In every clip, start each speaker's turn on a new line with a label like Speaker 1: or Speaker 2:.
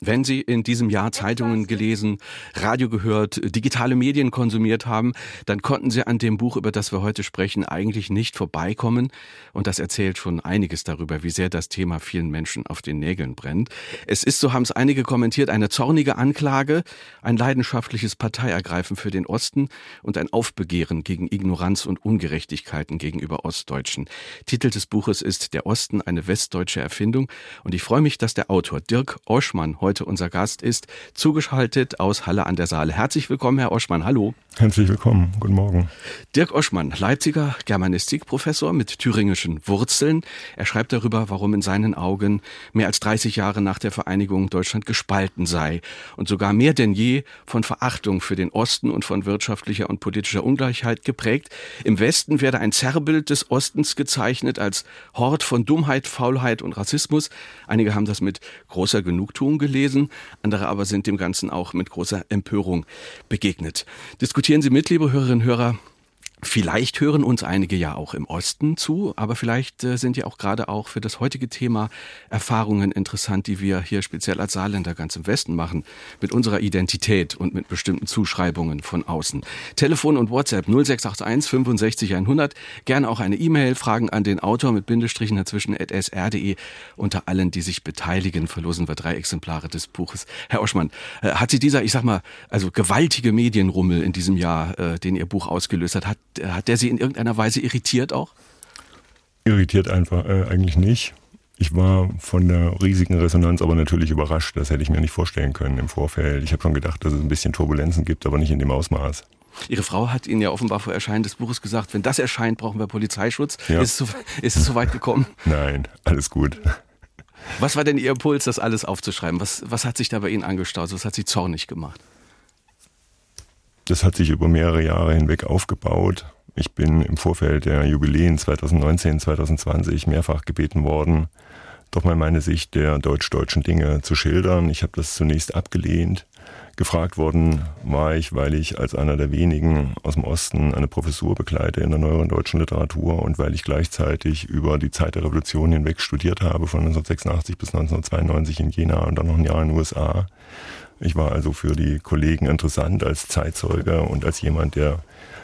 Speaker 1: Wenn Sie in diesem Jahr Zeitungen gelesen, Radio gehört, digitale Medien konsumiert haben, dann konnten Sie an dem Buch, über das wir heute sprechen, eigentlich nicht vorbeikommen. Und das erzählt schon einiges darüber, wie sehr das Thema vielen Menschen auf den Nägeln brennt. Es ist, so haben es einige kommentiert, eine zornige Anklage, ein leidenschaftliches Parteiergreifen für den Osten und ein Aufbegehren gegen Ignoranz und Ungerechtigkeiten gegenüber Ostdeutschen. Titel des Buches ist Der Osten, eine westdeutsche Erfindung. Und ich freue mich, dass der Autor Dirk Oschmann heute unser Gast ist, zugeschaltet aus Halle an der Saale. Herzlich willkommen, Herr Oschmann. Hallo.
Speaker 2: Herzlich willkommen. Guten Morgen.
Speaker 1: Dirk Oschmann, Leipziger Germanistikprofessor mit thüringischen Wurzeln. Er schreibt darüber, warum in seinen Augen mehr als 30 Jahre nach der Vereinigung Deutschland gespalten sei und sogar mehr denn je von Verachtung für den Osten und von wirtschaftlicher und politischer Ungleichheit geprägt. Im Westen werde ein Zerrbild des Ostens gezeichnet als Hort von Dummheit, Faulheit und Rassismus. Einige haben das mit großer Genugtuung gelesen gelesen, andere aber sind dem Ganzen auch mit großer Empörung begegnet. Diskutieren Sie mit, liebe Hörerinnen und Hörer, Vielleicht hören uns einige ja auch im Osten zu, aber vielleicht äh, sind ja auch gerade auch für das heutige Thema Erfahrungen interessant, die wir hier speziell als Saarländer ganz im Westen machen, mit unserer Identität und mit bestimmten Zuschreibungen von außen. Telefon und WhatsApp 0681 65 100, gerne auch eine E-Mail, Fragen an den Autor mit Bindestrichen dazwischen at sr.de. Unter allen, die sich beteiligen, verlosen wir drei Exemplare des Buches. Herr Oschmann, äh, hat Sie dieser, ich sag mal, also gewaltige Medienrummel in diesem Jahr, äh, den Ihr Buch ausgelöst hat, hat hat der Sie in irgendeiner Weise irritiert auch?
Speaker 2: Irritiert einfach äh, eigentlich nicht. Ich war von der riesigen Resonanz aber natürlich überrascht. Das hätte ich mir nicht vorstellen können im Vorfeld. Ich habe schon gedacht, dass es ein bisschen Turbulenzen gibt, aber nicht in dem Ausmaß.
Speaker 1: Ihre Frau hat Ihnen ja offenbar vor Erscheinen des Buches gesagt, wenn das erscheint, brauchen wir Polizeischutz. Ja. Ist, es so, ist es so weit gekommen?
Speaker 2: Nein, alles gut.
Speaker 1: Was war denn Ihr Impuls, das alles aufzuschreiben? Was, was hat sich da bei Ihnen angestaut? Was hat Sie zornig gemacht?
Speaker 2: Das hat sich über mehrere Jahre hinweg aufgebaut. Ich bin im Vorfeld der Jubiläen 2019, 2020 mehrfach gebeten worden, doch mal meine Sicht der deutsch-deutschen Dinge zu schildern. Ich habe das zunächst abgelehnt. Gefragt worden war ich, weil ich als einer der wenigen aus dem Osten eine Professur begleite in der neueren deutschen Literatur und weil ich gleichzeitig über die Zeit der Revolution hinweg studiert habe, von 1986 bis 1992 in Jena und dann noch ein Jahr in den USA. Ich war also für die Kollegen interessant als Zeitzeuge und als jemand, der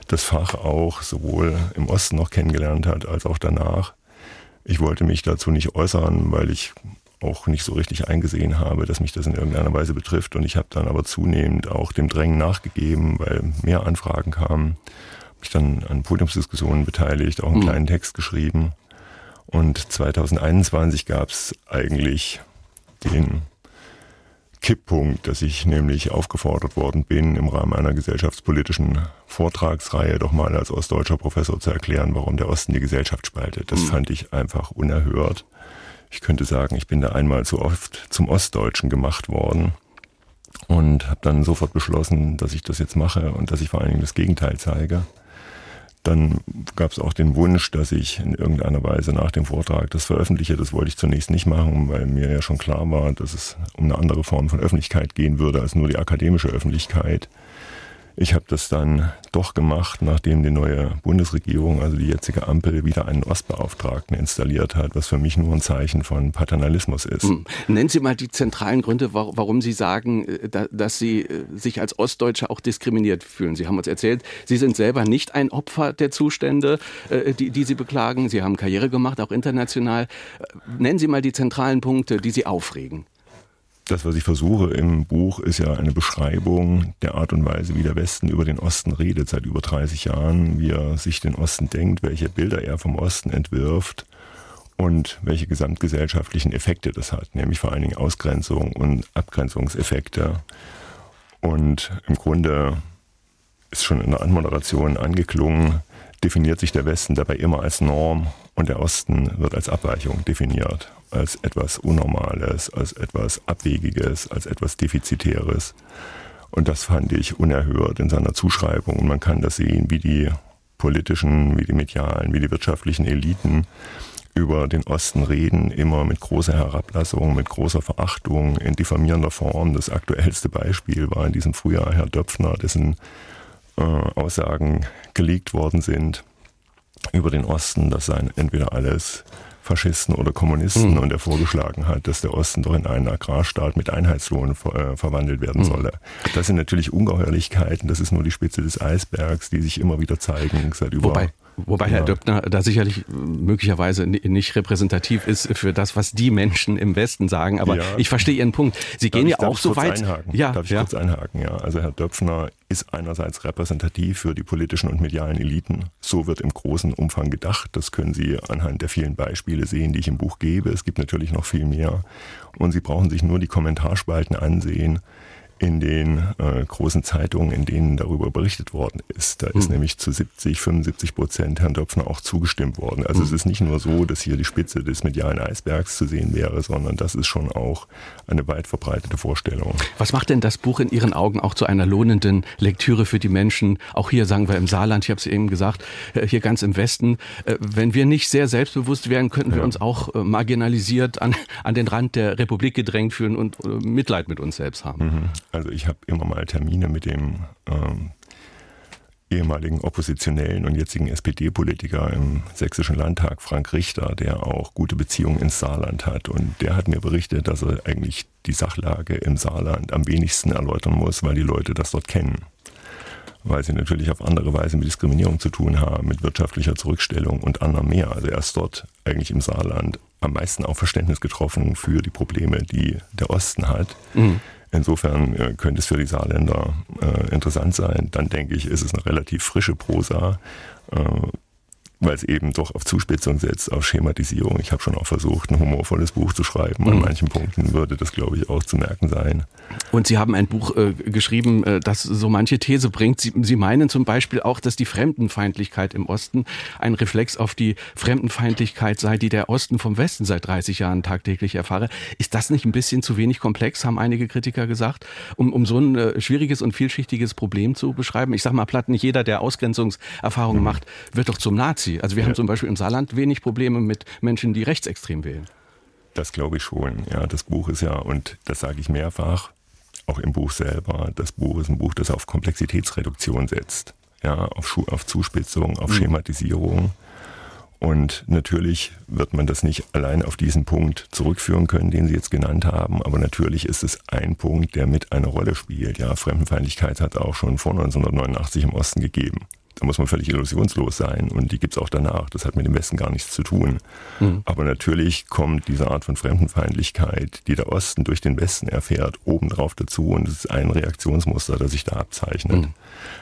Speaker 2: das Fach auch sowohl im Osten noch kennengelernt hat, als auch danach. Ich wollte mich dazu nicht äußern, weil ich auch nicht so richtig eingesehen habe, dass mich das in irgendeiner Weise betrifft. Und ich habe dann aber zunehmend auch dem Drängen nachgegeben, weil mehr Anfragen kamen. Mich dann an Podiumsdiskussionen beteiligt, auch einen mhm. kleinen Text geschrieben. Und 2021 gab es eigentlich den Kipppunkt, dass ich nämlich aufgefordert worden bin, im Rahmen einer gesellschaftspolitischen Vortragsreihe doch mal als ostdeutscher Professor zu erklären, warum der Osten die Gesellschaft spaltet. Das mhm. fand ich einfach unerhört. Ich könnte sagen, ich bin da einmal zu oft zum Ostdeutschen gemacht worden und habe dann sofort beschlossen, dass ich das jetzt mache und dass ich vor allen Dingen das Gegenteil zeige. Dann gab es auch den Wunsch, dass ich in irgendeiner Weise nach dem Vortrag das veröffentliche. Das wollte ich zunächst nicht machen, weil mir ja schon klar war, dass es um eine andere Form von Öffentlichkeit gehen würde als nur die akademische Öffentlichkeit. Ich habe das dann doch gemacht, nachdem die neue Bundesregierung, also die jetzige Ampel, wieder einen Ostbeauftragten installiert hat, was für mich nur ein Zeichen von Paternalismus ist. Hm.
Speaker 1: Nennen Sie mal die zentralen Gründe, warum Sie sagen, äh, dass Sie äh, sich als Ostdeutsche auch diskriminiert fühlen. Sie haben uns erzählt, Sie sind selber nicht ein Opfer der Zustände, äh, die, die Sie beklagen. Sie haben Karriere gemacht, auch international. Nennen Sie mal die zentralen Punkte, die Sie aufregen
Speaker 2: das, was ich versuche im Buch, ist ja eine Beschreibung der Art und Weise, wie der Westen über den Osten redet seit über 30 Jahren, wie er sich den Osten denkt, welche Bilder er vom Osten entwirft und welche gesamtgesellschaftlichen Effekte das hat, nämlich vor allen Dingen Ausgrenzung und Abgrenzungseffekte. Und im Grunde ist schon in der Anmoderation angeklungen, definiert sich der Westen dabei immer als Norm und der Osten wird als Abweichung definiert als etwas Unnormales, als etwas Abwegiges, als etwas Defizitäres. Und das fand ich unerhört in seiner Zuschreibung. Und man kann das sehen, wie die politischen, wie die medialen, wie die wirtschaftlichen Eliten über den Osten reden, immer mit großer Herablassung, mit großer Verachtung, in diffamierender Form. Das aktuellste Beispiel war in diesem Frühjahr Herr Döpfner, dessen äh, Aussagen geleakt worden sind über den Osten. Das seien entweder alles Faschisten oder Kommunisten mhm. und er vorgeschlagen hat, dass der Osten doch in einen Agrarstaat mit Einheitslohn ver äh, verwandelt werden mhm. solle. Das sind natürlich Ungeheuerlichkeiten, das ist nur die Spitze des Eisbergs, die sich immer wieder zeigen seit über
Speaker 1: Wobei Wobei ja. Herr Döppner da sicherlich möglicherweise nicht repräsentativ ist für das, was die Menschen im Westen sagen. Aber ja. ich verstehe Ihren Punkt. Sie darf gehen ich, ja auch so weit.
Speaker 2: Einhaken? Ja, darf ich ja. kurz einhaken? Ja, also Herr Döpfner ist einerseits repräsentativ für die politischen und medialen Eliten. So wird im großen Umfang gedacht. Das können Sie anhand der vielen Beispiele sehen, die ich im Buch gebe. Es gibt natürlich noch viel mehr. Und Sie brauchen sich nur die Kommentarspalten ansehen in den äh, großen Zeitungen, in denen darüber berichtet worden ist. Da ist mhm. nämlich zu 70, 75 Prozent Herrn Döpfner auch zugestimmt worden. Also mhm. es ist nicht nur so, dass hier die Spitze des medialen Eisbergs zu sehen wäre, sondern das ist schon auch eine weit verbreitete Vorstellung.
Speaker 1: Was macht denn das Buch in Ihren Augen auch zu einer lohnenden Lektüre für die Menschen? Auch hier sagen wir im Saarland, ich habe es eben gesagt, äh, hier ganz im Westen. Äh, wenn wir nicht sehr selbstbewusst wären, könnten wir ja. uns auch äh, marginalisiert an, an den Rand der Republik gedrängt fühlen und Mitleid mit uns selbst haben. Mhm.
Speaker 2: Also ich habe immer mal Termine mit dem ähm, ehemaligen Oppositionellen und jetzigen SPD-Politiker im Sächsischen Landtag, Frank Richter, der auch gute Beziehungen ins Saarland hat. Und der hat mir berichtet, dass er eigentlich die Sachlage im Saarland am wenigsten erläutern muss, weil die Leute das dort kennen. Weil sie natürlich auf andere Weise mit Diskriminierung zu tun haben, mit wirtschaftlicher Zurückstellung und anderem mehr. Also er ist dort eigentlich im Saarland am meisten auf Verständnis getroffen für die Probleme, die der Osten hat. Mhm. Insofern äh, könnte es für die Saarländer äh, interessant sein. Dann denke ich, ist es eine relativ frische Prosa. Äh, weil es eben doch auf Zuspitzung setzt, auf Schematisierung. Ich habe schon auch versucht, ein humorvolles Buch zu schreiben. An mhm. manchen Punkten würde das, glaube ich, auch zu merken sein.
Speaker 1: Und Sie haben ein Buch äh, geschrieben, äh, das so manche These bringt. Sie, Sie meinen zum Beispiel auch, dass die Fremdenfeindlichkeit im Osten ein Reflex auf die Fremdenfeindlichkeit sei, die der Osten vom Westen seit 30 Jahren tagtäglich erfahre. Ist das nicht ein bisschen zu wenig komplex, haben einige Kritiker gesagt, um, um so ein äh, schwieriges und vielschichtiges Problem zu beschreiben? Ich sage mal platt, nicht jeder, der Ausgrenzungserfahrungen mhm. macht, wird doch zum Nazi. Sie. Also wir ja. haben zum Beispiel im Saarland wenig Probleme mit Menschen, die rechtsextrem wählen.
Speaker 2: Das glaube ich schon. Ja, das Buch ist ja, und das sage ich mehrfach, auch im Buch selber, das Buch ist ein Buch, das auf Komplexitätsreduktion setzt. Ja, auf, auf Zuspitzung, auf mhm. Schematisierung. Und natürlich wird man das nicht allein auf diesen Punkt zurückführen können, den Sie jetzt genannt haben. Aber natürlich ist es ein Punkt, der mit eine Rolle spielt. Ja, Fremdenfeindlichkeit hat auch schon vor 1989 im Osten gegeben. Da muss man völlig illusionslos sein und die gibt es auch danach. Das hat mit dem Westen gar nichts zu tun. Mhm. Aber natürlich kommt diese Art von Fremdenfeindlichkeit, die der Osten durch den Westen erfährt, obendrauf dazu und es ist ein Reaktionsmuster, das sich da abzeichnet. Mhm.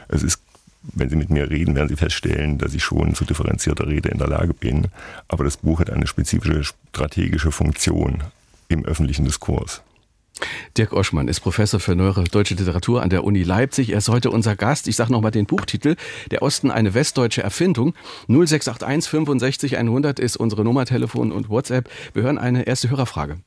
Speaker 2: Es ist wenn Sie mit mir reden, werden Sie feststellen, dass ich schon zu differenzierter Rede in der Lage bin. Aber das Buch hat eine spezifische strategische Funktion im öffentlichen Diskurs.
Speaker 1: Dirk Oschmann ist Professor für neuere deutsche Literatur an der Uni Leipzig. Er ist heute unser Gast. Ich sage nochmal den Buchtitel. Der Osten, eine westdeutsche Erfindung. 0681 65 100 ist unsere Nummer, Telefon und WhatsApp. Wir hören eine erste Hörerfrage.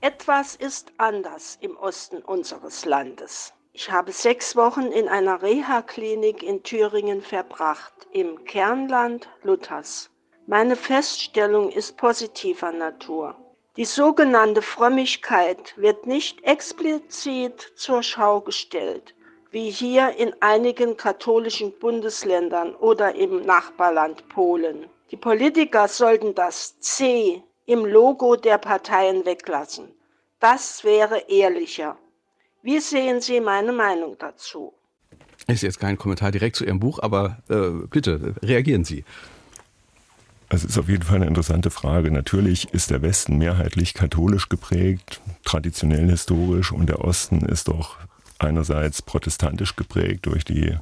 Speaker 3: Etwas ist anders im Osten unseres Landes. Ich habe sechs Wochen in einer Reha-Klinik in Thüringen verbracht, im Kernland Luthers. Meine Feststellung ist positiver Natur. Die sogenannte Frömmigkeit wird nicht explizit zur Schau gestellt, wie hier in einigen katholischen Bundesländern oder im Nachbarland Polen. Die Politiker sollten das C im Logo der Parteien weglassen. Das wäre ehrlicher. Wie sehen Sie meine Meinung dazu?
Speaker 1: Ist jetzt kein Kommentar direkt zu Ihrem Buch, aber äh, bitte reagieren Sie.
Speaker 2: Es ist auf jeden Fall eine interessante Frage. Natürlich ist der Westen mehrheitlich katholisch geprägt, traditionell historisch, und der Osten ist doch einerseits protestantisch geprägt durch die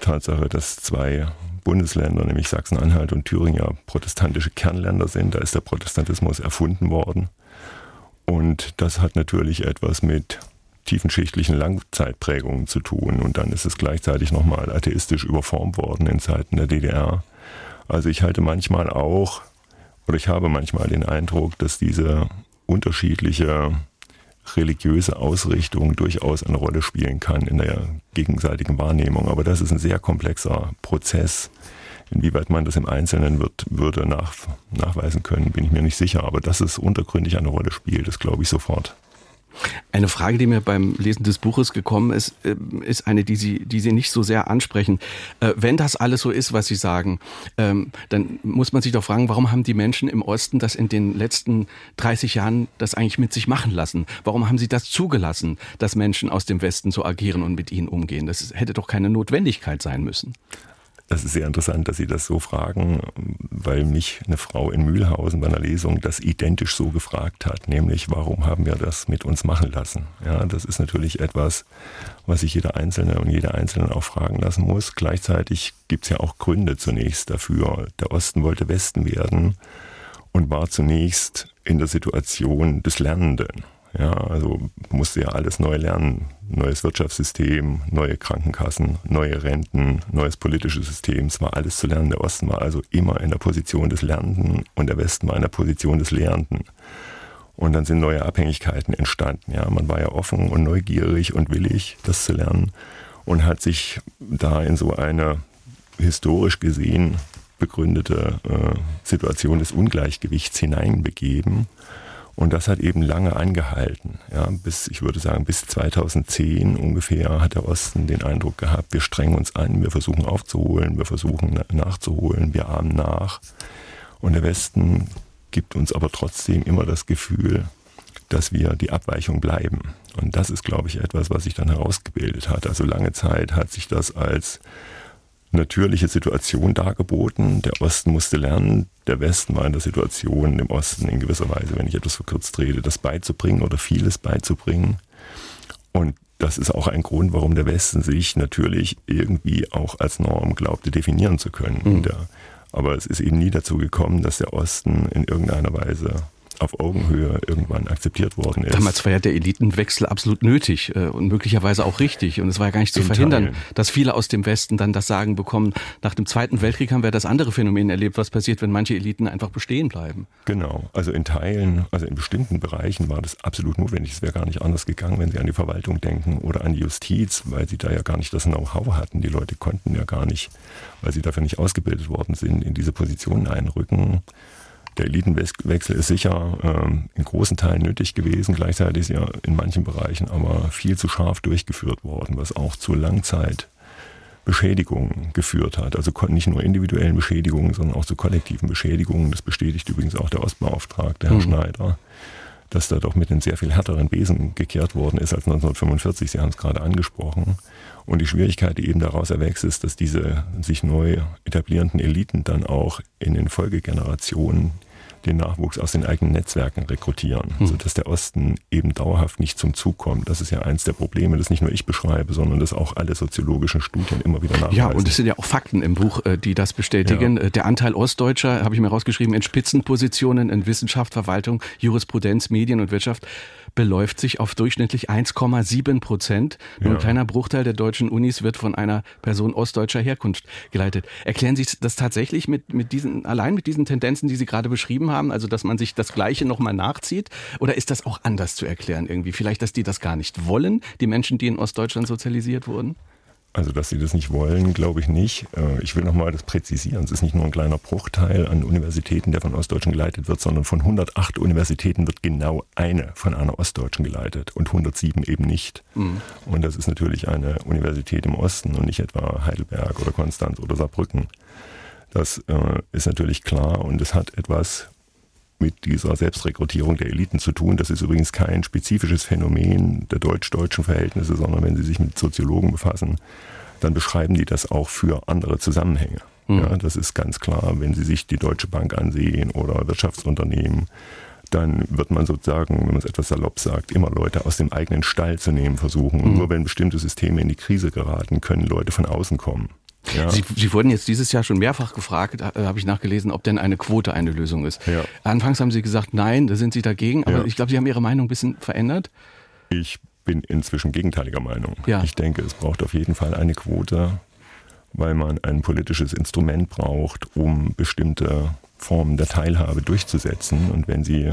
Speaker 2: Tatsache, dass zwei Bundesländer, nämlich Sachsen-Anhalt und Thüringen, ja protestantische Kernländer sind. Da ist der Protestantismus erfunden worden. Und das hat natürlich etwas mit tiefenschichtlichen Langzeitprägungen zu tun. Und dann ist es gleichzeitig nochmal atheistisch überformt worden in Zeiten der DDR. Also ich halte manchmal auch, oder ich habe manchmal den Eindruck, dass diese unterschiedliche religiöse Ausrichtung durchaus eine Rolle spielen kann in der gegenseitigen Wahrnehmung. Aber das ist ein sehr komplexer Prozess. Inwieweit man das im Einzelnen wird, würde nach, nachweisen können, bin ich mir nicht sicher. Aber dass es untergründig eine Rolle spielt, das glaube ich sofort.
Speaker 1: Eine Frage, die mir beim Lesen des Buches gekommen ist, äh, ist eine, die Sie, die Sie nicht so sehr ansprechen. Äh, wenn das alles so ist, was Sie sagen, ähm, dann muss man sich doch fragen, warum haben die Menschen im Osten das in den letzten 30 Jahren das eigentlich mit sich machen lassen? Warum haben sie das zugelassen, dass Menschen aus dem Westen so agieren und mit ihnen umgehen? Das hätte doch keine Notwendigkeit sein müssen.
Speaker 2: Das ist sehr interessant, dass Sie das so fragen, weil mich eine Frau in Mühlhausen bei einer Lesung das identisch so gefragt hat, nämlich warum haben wir das mit uns machen lassen? Ja, das ist natürlich etwas, was sich jeder Einzelne und jeder Einzelne auch fragen lassen muss. Gleichzeitig gibt es ja auch Gründe zunächst dafür. Der Osten wollte Westen werden und war zunächst in der Situation des Lernenden. Ja, also musste ja alles neu lernen. Neues Wirtschaftssystem, neue Krankenkassen, neue Renten, neues politisches System. Es war alles zu lernen. Der Osten war also immer in der Position des Lernenden und der Westen war in der Position des Lehrenden. Und dann sind neue Abhängigkeiten entstanden. Ja, man war ja offen und neugierig und willig, das zu lernen und hat sich da in so eine historisch gesehen begründete äh, Situation des Ungleichgewichts hineinbegeben und das hat eben lange angehalten. Ja, bis, ich würde sagen, bis 2010 ungefähr hat der Osten den Eindruck gehabt, wir strengen uns an, wir versuchen aufzuholen, wir versuchen nachzuholen, wir ahmen nach. Und der Westen gibt uns aber trotzdem immer das Gefühl, dass wir die Abweichung bleiben. Und das ist, glaube ich, etwas, was sich dann herausgebildet hat. Also lange Zeit hat sich das als natürliche Situation dargeboten. Der Osten musste lernen, der Westen war in der Situation, dem Osten in gewisser Weise, wenn ich etwas verkürzt rede, das beizubringen oder vieles beizubringen. Und das ist auch ein Grund, warum der Westen sich natürlich irgendwie auch als Norm glaubte definieren zu können. Mhm. Der, aber es ist eben nie dazu gekommen, dass der Osten in irgendeiner Weise auf Augenhöhe irgendwann akzeptiert worden ist.
Speaker 1: Damals war ja der Elitenwechsel absolut nötig äh, und möglicherweise auch richtig. Und es war ja gar nicht zu In verhindern, Teilen. dass viele aus dem Westen dann das Sagen bekommen. Nach dem Zweiten Weltkrieg haben wir das andere Phänomen erlebt, was passiert, wenn manche Eliten einfach bestehen bleiben.
Speaker 2: Genau. Also in Teilen, also in bestimmten Bereichen war das absolut notwendig. Es wäre gar nicht anders gegangen, wenn Sie an die Verwaltung denken oder an die Justiz, weil Sie da ja gar nicht das Know-how hatten. Die Leute konnten ja gar nicht, weil sie dafür nicht ausgebildet worden sind, in diese Positionen einrücken. Der Elitenwechsel ist sicher ähm, in großen Teilen nötig gewesen. Gleichzeitig ist er in manchen Bereichen aber viel zu scharf durchgeführt worden, was auch zu Langzeitbeschädigungen geführt hat. Also nicht nur individuellen Beschädigungen, sondern auch zu kollektiven Beschädigungen. Das bestätigt übrigens auch der Ostbeauftragte, Herr mhm. Schneider, dass da doch mit den sehr viel härteren Besen gekehrt worden ist als 1945. Sie haben es gerade angesprochen. Und die Schwierigkeit, die eben daraus erwächst, ist, dass diese sich neu etablierenden Eliten dann auch in den Folgegenerationen den Nachwuchs aus den eigenen Netzwerken rekrutieren, mhm. sodass der Osten eben dauerhaft nicht zum Zug kommt. Das ist ja eins der Probleme, das nicht nur ich beschreibe, sondern das auch alle soziologischen Studien immer wieder nachweisen.
Speaker 1: Ja, und es sind ja auch Fakten im Buch, äh, die das bestätigen. Ja. Äh, der Anteil Ostdeutscher, habe ich mir rausgeschrieben, in Spitzenpositionen in Wissenschaft, Verwaltung, Jurisprudenz, Medien und Wirtschaft beläuft sich auf durchschnittlich 1,7 Prozent. Nur ja. ein kleiner Bruchteil der deutschen Unis wird von einer Person ostdeutscher Herkunft geleitet. Erklären Sie das tatsächlich mit, mit diesen, allein mit diesen Tendenzen, die Sie gerade beschrieben haben, also dass man sich das Gleiche nochmal nachzieht? Oder ist das auch anders zu erklären irgendwie? Vielleicht, dass die das gar nicht wollen, die Menschen, die in Ostdeutschland sozialisiert wurden?
Speaker 2: Also, dass sie das nicht wollen, glaube ich nicht. Äh, ich will nochmal das präzisieren. Es ist nicht nur ein kleiner Bruchteil an Universitäten, der von Ostdeutschen geleitet wird, sondern von 108 Universitäten wird genau eine von einer Ostdeutschen geleitet und 107 eben nicht. Mhm. Und das ist natürlich eine Universität im Osten und nicht etwa Heidelberg oder Konstanz oder Saarbrücken. Das äh, ist natürlich klar und es hat etwas mit dieser Selbstrekrutierung der Eliten zu tun. Das ist übrigens kein spezifisches Phänomen der deutsch-deutschen Verhältnisse, sondern wenn Sie sich mit Soziologen befassen, dann beschreiben die das auch für andere Zusammenhänge. Mhm. Ja, das ist ganz klar, wenn Sie sich die Deutsche Bank ansehen oder Wirtschaftsunternehmen, dann wird man sozusagen, wenn man es etwas salopp sagt, immer Leute aus dem eigenen Stall zu nehmen versuchen. Und mhm. nur wenn bestimmte Systeme in die Krise geraten, können Leute von außen kommen.
Speaker 1: Ja. Sie, Sie wurden jetzt dieses Jahr schon mehrfach gefragt, äh, habe ich nachgelesen, ob denn eine Quote eine Lösung ist. Ja. Anfangs haben Sie gesagt, nein, da sind Sie dagegen, aber ja. ich glaube, Sie haben Ihre Meinung ein bisschen verändert.
Speaker 2: Ich bin inzwischen gegenteiliger Meinung. Ich denke, es braucht auf jeden Fall eine Quote, weil man ein politisches Instrument braucht, um bestimmte Formen der Teilhabe durchzusetzen. Und wenn Sie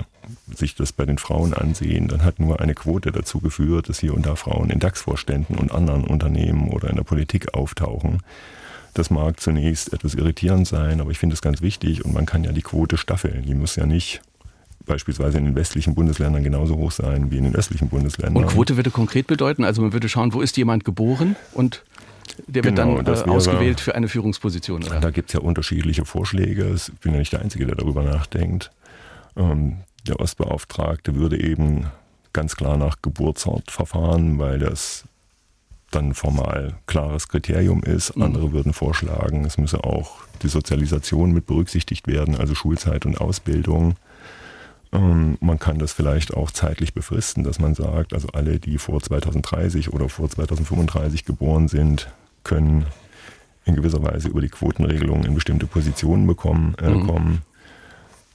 Speaker 2: sich das bei den Frauen ansehen, dann hat nur eine Quote dazu geführt, dass hier und da Frauen in DAX-Vorständen und anderen Unternehmen oder in der Politik auftauchen. Das mag zunächst etwas irritierend sein, aber ich finde es ganz wichtig und man kann ja die Quote staffeln. Die muss ja nicht beispielsweise in den westlichen Bundesländern genauso hoch sein wie in den östlichen Bundesländern.
Speaker 1: Und Quote würde konkret bedeuten, also man würde schauen, wo ist jemand geboren und der wird genau, dann äh, wäre, ausgewählt für eine Führungsposition.
Speaker 2: Oder? Da gibt es ja unterschiedliche Vorschläge. Ich bin ja nicht der Einzige, der darüber nachdenkt. Ähm, der Ostbeauftragte würde eben ganz klar nach Geburtsort verfahren, weil das dann formal klares Kriterium ist. Mhm. Andere würden vorschlagen, es müsse auch die Sozialisation mit berücksichtigt werden, also Schulzeit und Ausbildung. Ähm, man kann das vielleicht auch zeitlich befristen, dass man sagt, also alle, die vor 2030 oder vor 2035 geboren sind, können in gewisser Weise über die Quotenregelung in bestimmte Positionen bekommen, äh, mhm. kommen.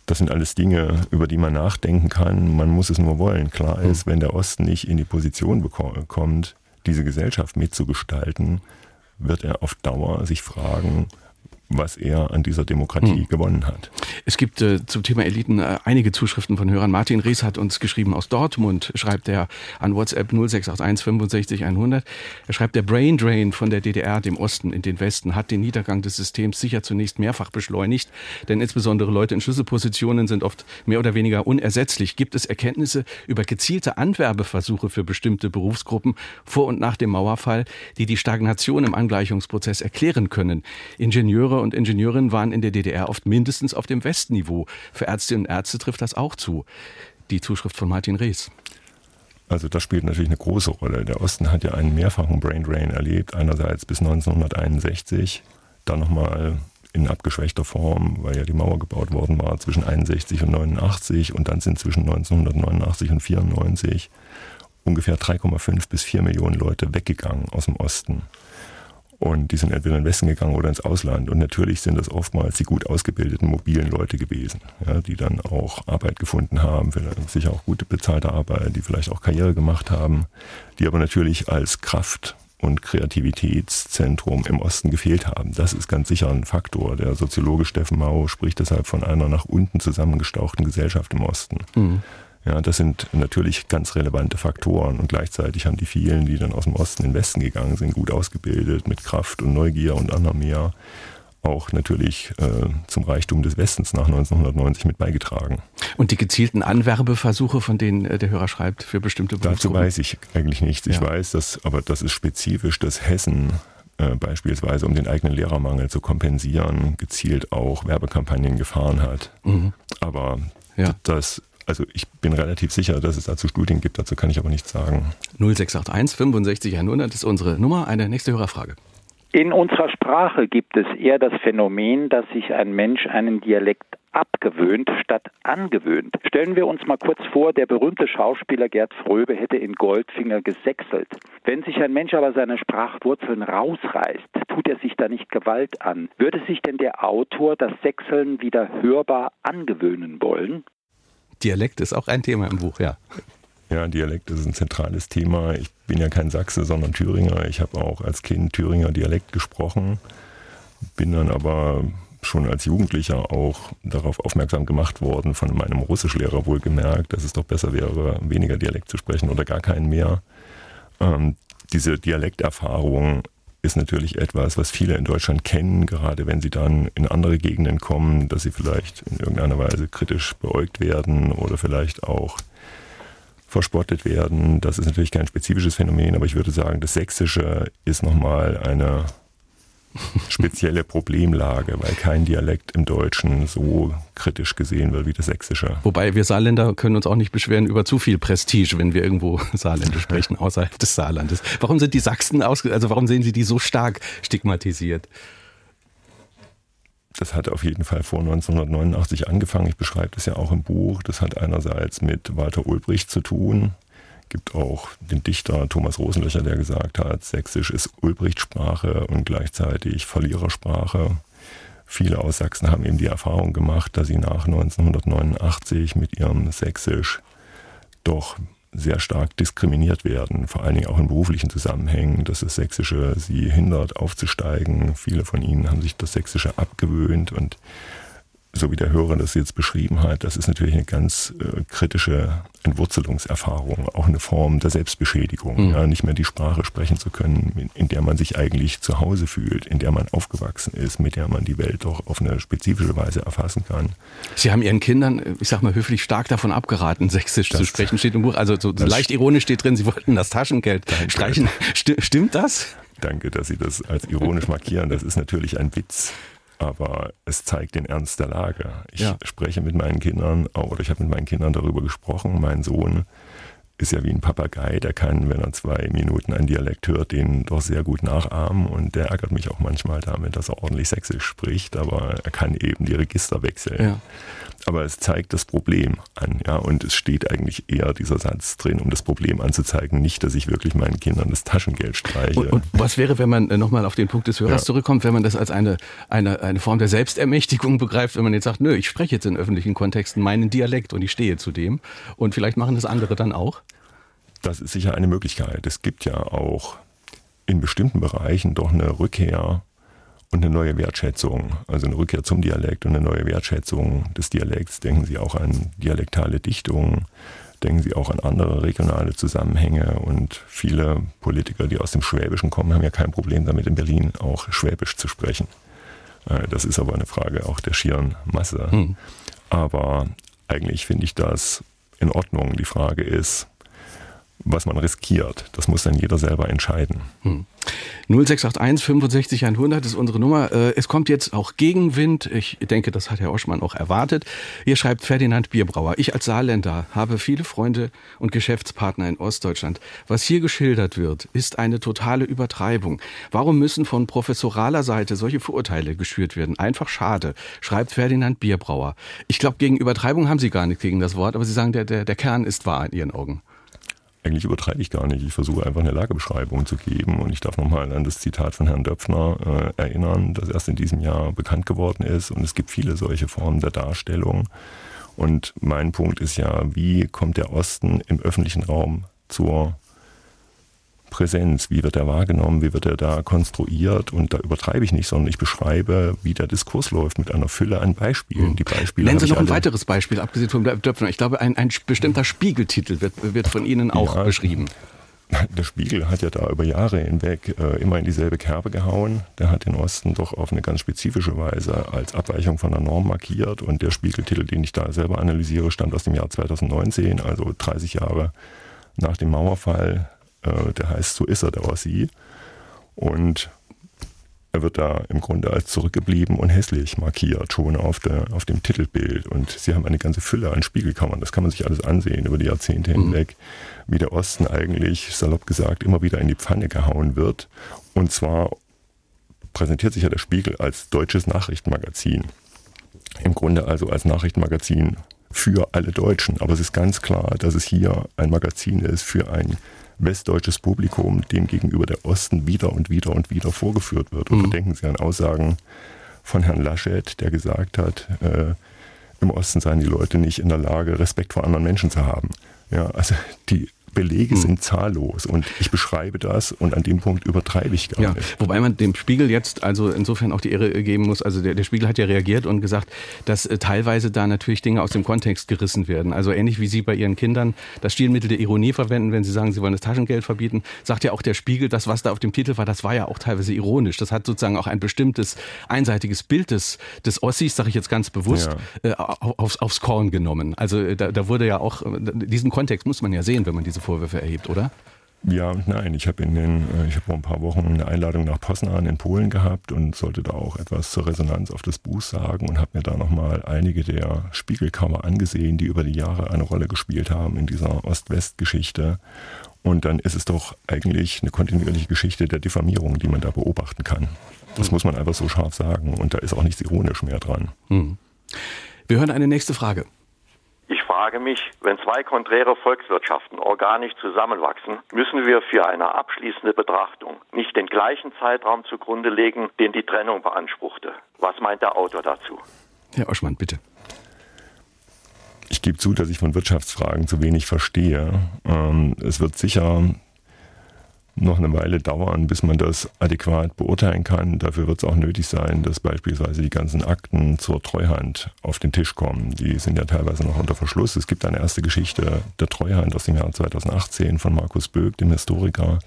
Speaker 2: Das sind alles Dinge, über die man nachdenken kann. Man muss es nur wollen. Klar mhm. ist, wenn der Osten nicht in die Position kommt, diese Gesellschaft mitzugestalten, wird er auf Dauer sich fragen, was er an dieser Demokratie hm. gewonnen hat.
Speaker 1: Es gibt äh, zum Thema Eliten äh, einige Zuschriften von Hörern. Martin Rees hat uns geschrieben aus Dortmund, schreibt er an WhatsApp 0681 65 100. Er schreibt, der Brain Drain von der DDR, dem Osten in den Westen, hat den Niedergang des Systems sicher zunächst mehrfach beschleunigt, denn insbesondere Leute in Schlüsselpositionen sind oft mehr oder weniger unersetzlich. Gibt es Erkenntnisse über gezielte Anwerbeversuche für bestimmte Berufsgruppen vor und nach dem Mauerfall, die die Stagnation im Angleichungsprozess erklären können? Ingenieure Ingenieure und Ingenieurinnen waren in der DDR oft mindestens auf dem Westniveau. Für Ärztinnen und Ärzte trifft das auch zu. Die Zuschrift von Martin Rees.
Speaker 2: Also das spielt natürlich eine große Rolle. Der Osten hat ja einen mehrfachen Brain Drain erlebt. Einerseits bis 1961, dann nochmal in abgeschwächter Form, weil ja die Mauer gebaut worden war zwischen 61 und 89 und dann sind zwischen 1989 und 94 ungefähr 3,5 bis 4 Millionen Leute weggegangen aus dem Osten. Und die sind entweder in den Westen gegangen oder ins Ausland. Und natürlich sind das oftmals die gut ausgebildeten, mobilen Leute gewesen, ja, die dann auch Arbeit gefunden haben, sicher auch gute bezahlte Arbeit, die vielleicht auch Karriere gemacht haben, die aber natürlich als Kraft und Kreativitätszentrum im Osten gefehlt haben. Das ist ganz sicher ein Faktor. Der Soziologe Steffen Mau spricht deshalb von einer nach unten zusammengestauchten Gesellschaft im Osten. Mhm. Ja, das sind natürlich ganz relevante Faktoren und gleichzeitig haben die vielen, die dann aus dem Osten in den Westen gegangen sind, gut ausgebildet, mit Kraft und Neugier und anderem mehr, auch natürlich äh, zum Reichtum des Westens nach 1990 mit beigetragen.
Speaker 1: Und die gezielten Anwerbeversuche, von denen äh, der Hörer schreibt, für bestimmte
Speaker 2: Dazu weiß ich eigentlich nichts. Ich ja. weiß, dass, aber das ist spezifisch, dass Hessen äh, beispielsweise, um den eigenen Lehrermangel zu kompensieren, gezielt auch Werbekampagnen gefahren hat. Mhm. Aber ja. das also ich bin relativ sicher, dass es dazu Studien gibt, dazu kann ich aber nichts sagen.
Speaker 1: 0681 65 100 ist unsere Nummer. Eine nächste Hörerfrage.
Speaker 4: In unserer Sprache gibt es eher das Phänomen, dass sich ein Mensch einen Dialekt abgewöhnt statt angewöhnt. Stellen wir uns mal kurz vor, der berühmte Schauspieler Gerd Fröbe hätte in Goldfinger gesächselt. Wenn sich ein Mensch aber seine Sprachwurzeln rausreißt, tut er sich da nicht Gewalt an. Würde sich denn der Autor das Sächseln wieder hörbar angewöhnen wollen?
Speaker 1: Dialekt ist auch ein Thema im Buch, ja.
Speaker 2: Ja, Dialekt ist ein zentrales Thema. Ich bin ja kein Sachse, sondern Thüringer. Ich habe auch als Kind Thüringer Dialekt gesprochen, bin dann aber schon als Jugendlicher auch darauf aufmerksam gemacht worden, von meinem Russischlehrer wohl gemerkt, dass es doch besser wäre, weniger Dialekt zu sprechen oder gar keinen mehr. Ähm, diese Dialekterfahrung ist natürlich etwas, was viele in Deutschland kennen, gerade wenn sie dann in andere Gegenden kommen, dass sie vielleicht in irgendeiner Weise kritisch beäugt werden oder vielleicht auch verspottet werden. Das ist natürlich kein spezifisches Phänomen, aber ich würde sagen, das Sächsische ist nochmal eine spezielle Problemlage, weil kein Dialekt im Deutschen so kritisch gesehen wird wie das Sächsische.
Speaker 1: Wobei wir Saarländer können uns auch nicht beschweren über zu viel Prestige, wenn wir irgendwo Saarländisch sprechen, außerhalb des Saarlandes. Warum sind die Sachsen aus, also warum sehen Sie die so stark stigmatisiert?
Speaker 2: Das hat auf jeden Fall vor 1989 angefangen. Ich beschreibe das ja auch im Buch. Das hat einerseits mit Walter Ulbricht zu tun, gibt auch den Dichter Thomas Rosenlöcher, der gesagt hat, Sächsisch ist Ulbrichtsprache und gleichzeitig Verlierersprache. Viele aus Sachsen haben eben die Erfahrung gemacht, dass sie nach 1989 mit ihrem Sächsisch doch sehr stark diskriminiert werden, vor allen Dingen auch in beruflichen Zusammenhängen, dass das Sächsische sie hindert aufzusteigen. Viele von ihnen haben sich das Sächsische abgewöhnt und so wie der Hörer das jetzt beschrieben hat, das ist natürlich eine ganz äh, kritische Entwurzelungserfahrung, auch eine Form der Selbstbeschädigung, mhm. ja, nicht mehr die Sprache sprechen zu können, in, der man sich eigentlich zu Hause fühlt, in der man aufgewachsen ist, mit der man die Welt doch auf eine spezifische Weise erfassen kann.
Speaker 1: Sie haben Ihren Kindern, ich sag mal höflich, stark davon abgeraten, Sächsisch das, zu sprechen, steht im Buch. Also so leicht ironisch steht drin, Sie wollten das Taschengeld danke. streichen. St stimmt das?
Speaker 2: Danke, dass Sie das als ironisch markieren. Das ist natürlich ein Witz aber es zeigt den Ernst der Lage. Ich ja. spreche mit meinen Kindern, oder ich habe mit meinen Kindern darüber gesprochen. Mein Sohn ist ja wie ein Papagei, der kann, wenn er zwei Minuten einen Dialekt hört, den doch sehr gut nachahmen und der ärgert mich auch manchmal damit, dass er ordentlich Sächsisch spricht, aber er kann eben die Register wechseln. Ja aber es zeigt das Problem an, ja, und es steht eigentlich eher dieser Satz drin, um das Problem anzuzeigen, nicht, dass ich wirklich meinen Kindern das Taschengeld streiche.
Speaker 1: Und, und was wäre, wenn man äh, nochmal auf den Punkt des Hörers ja. zurückkommt, wenn man das als eine, eine, eine Form der Selbstermächtigung begreift, wenn man jetzt sagt, nö, ich spreche jetzt in öffentlichen Kontexten meinen Dialekt und ich stehe zu dem und vielleicht machen das andere dann auch?
Speaker 2: Das ist sicher eine Möglichkeit. Es gibt ja auch in bestimmten Bereichen doch eine Rückkehr und eine neue Wertschätzung, also eine Rückkehr zum Dialekt und eine neue Wertschätzung des Dialekts. Denken Sie auch an dialektale Dichtungen, denken Sie auch an andere regionale Zusammenhänge und viele Politiker, die aus dem Schwäbischen kommen, haben ja kein Problem damit, in Berlin auch Schwäbisch zu sprechen. Äh, das ist aber eine Frage auch der schieren Masse. Hm. Aber eigentlich finde ich das in Ordnung. Die Frage ist, was man riskiert. Das muss dann jeder selber entscheiden. Hm.
Speaker 1: 0681 65 100 ist unsere Nummer. Äh, es kommt jetzt auch Gegenwind. Ich denke, das hat Herr Oschmann auch erwartet. Hier schreibt Ferdinand Bierbrauer. Ich als Saarländer habe viele Freunde und Geschäftspartner in Ostdeutschland. Was hier geschildert wird, ist eine totale Übertreibung. Warum müssen von professoraler Seite solche Vorurteile geschürt werden? Einfach schade, schreibt Ferdinand Bierbrauer. Ich glaube, gegen Übertreibung haben Sie gar nichts gegen das Wort, aber Sie sagen, der, der, der Kern ist wahr in Ihren Augen
Speaker 2: eigentlich übertreibe ich gar nicht. Ich versuche einfach eine Lagebeschreibung zu geben und ich darf nochmal an das Zitat von Herrn Döpfner äh, erinnern, das erst in diesem Jahr bekannt geworden ist und es gibt viele solche Formen der Darstellung. Und mein Punkt ist ja, wie kommt der Osten im öffentlichen Raum zur Präsenz, wie wird er wahrgenommen, wie wird er da konstruiert und da übertreibe ich nicht, sondern ich beschreibe, wie der Diskurs läuft mit einer Fülle an Beispielen.
Speaker 1: Die Beispiele Nennen Sie noch ein weiteres Beispiel, abgesehen vom Döpfner. Ich glaube, ein, ein bestimmter Spiegeltitel wird, wird von Ihnen auch ja, beschrieben.
Speaker 2: Der Spiegel hat ja da über Jahre hinweg äh, immer in dieselbe Kerbe gehauen. Der hat den Osten doch auf eine ganz spezifische Weise als Abweichung von der Norm markiert. Und der Spiegeltitel, den ich da selber analysiere, stammt aus dem Jahr 2019, also 30 Jahre nach dem Mauerfall äh, der heißt So ist er, der Ossi. Und er wird da im Grunde als zurückgeblieben und hässlich markiert, schon auf, der, auf dem Titelbild. Und sie haben eine ganze Fülle an Spiegelkammern. Das kann man sich alles ansehen über die Jahrzehnte mhm. hinweg, wie der Osten eigentlich, salopp gesagt, immer wieder in die Pfanne gehauen wird. Und zwar präsentiert sich ja der Spiegel als deutsches Nachrichtenmagazin. Im Grunde also als Nachrichtenmagazin für alle Deutschen. Aber es ist ganz klar, dass es hier ein Magazin ist für ein westdeutsches Publikum, dem gegenüber der Osten wieder und wieder und wieder vorgeführt wird. Und mhm. denken Sie an Aussagen von Herrn Laschet, der gesagt hat, äh, im Osten seien die Leute nicht in der Lage, Respekt vor anderen Menschen zu haben. Ja, also die Belege hm. sind zahllos und ich beschreibe das und an dem Punkt übertreibe ich gar ja, nicht.
Speaker 1: Wobei man dem Spiegel jetzt also insofern auch die Ehre geben muss, also der, der Spiegel hat ja reagiert und gesagt, dass äh, teilweise da natürlich Dinge aus dem Kontext gerissen werden. Also ähnlich wie Sie bei Ihren Kindern das Stilmittel der Ironie verwenden, wenn Sie sagen, Sie wollen das Taschengeld verbieten, sagt ja auch der Spiegel, das, was da auf dem Titel war, das war ja auch teilweise ironisch. Das hat sozusagen auch ein bestimmtes einseitiges Bild des, des Ossis, sage ich jetzt ganz bewusst, ja. äh, aufs, aufs Korn genommen. Also äh, da, da wurde ja auch, äh, diesen Kontext muss man ja sehen, wenn man diese Vorwürfe erhebt, oder?
Speaker 2: Ja und nein. Ich habe in den, äh, ich habe vor ein paar Wochen eine Einladung nach Poznan in Polen gehabt und sollte da auch etwas zur Resonanz auf das Buch sagen und habe mir da nochmal einige der Spiegelcover angesehen, die über die Jahre eine Rolle gespielt haben in dieser Ost-West-Geschichte. Und dann ist es doch eigentlich eine kontinuierliche Geschichte der Diffamierung, die man da beobachten kann. Das mhm. muss man einfach so scharf sagen. Und da ist auch nichts ironisch mehr dran. Mhm.
Speaker 1: Wir hören eine nächste Frage.
Speaker 5: Ich frage mich, wenn zwei konträre Volkswirtschaften organisch zusammenwachsen, müssen wir für eine abschließende Betrachtung nicht den gleichen Zeitraum zugrunde legen, den die Trennung beanspruchte. Was meint der Autor dazu?
Speaker 1: Herr Oschmann, bitte.
Speaker 2: Ich gebe zu, dass ich von Wirtschaftsfragen zu wenig verstehe. Ähm, es wird sicher noch eine Weile dauern, bis man das adäquat beurteilen kann. Dafür wird es auch nötig sein, dass beispielsweise die ganzen Akten zur Treuhand auf den Tisch kommen. Die sind ja teilweise noch unter Verschluss. Es gibt eine erste Geschichte der Treuhand aus dem Jahr 2018 von Markus Böck, dem Historiker.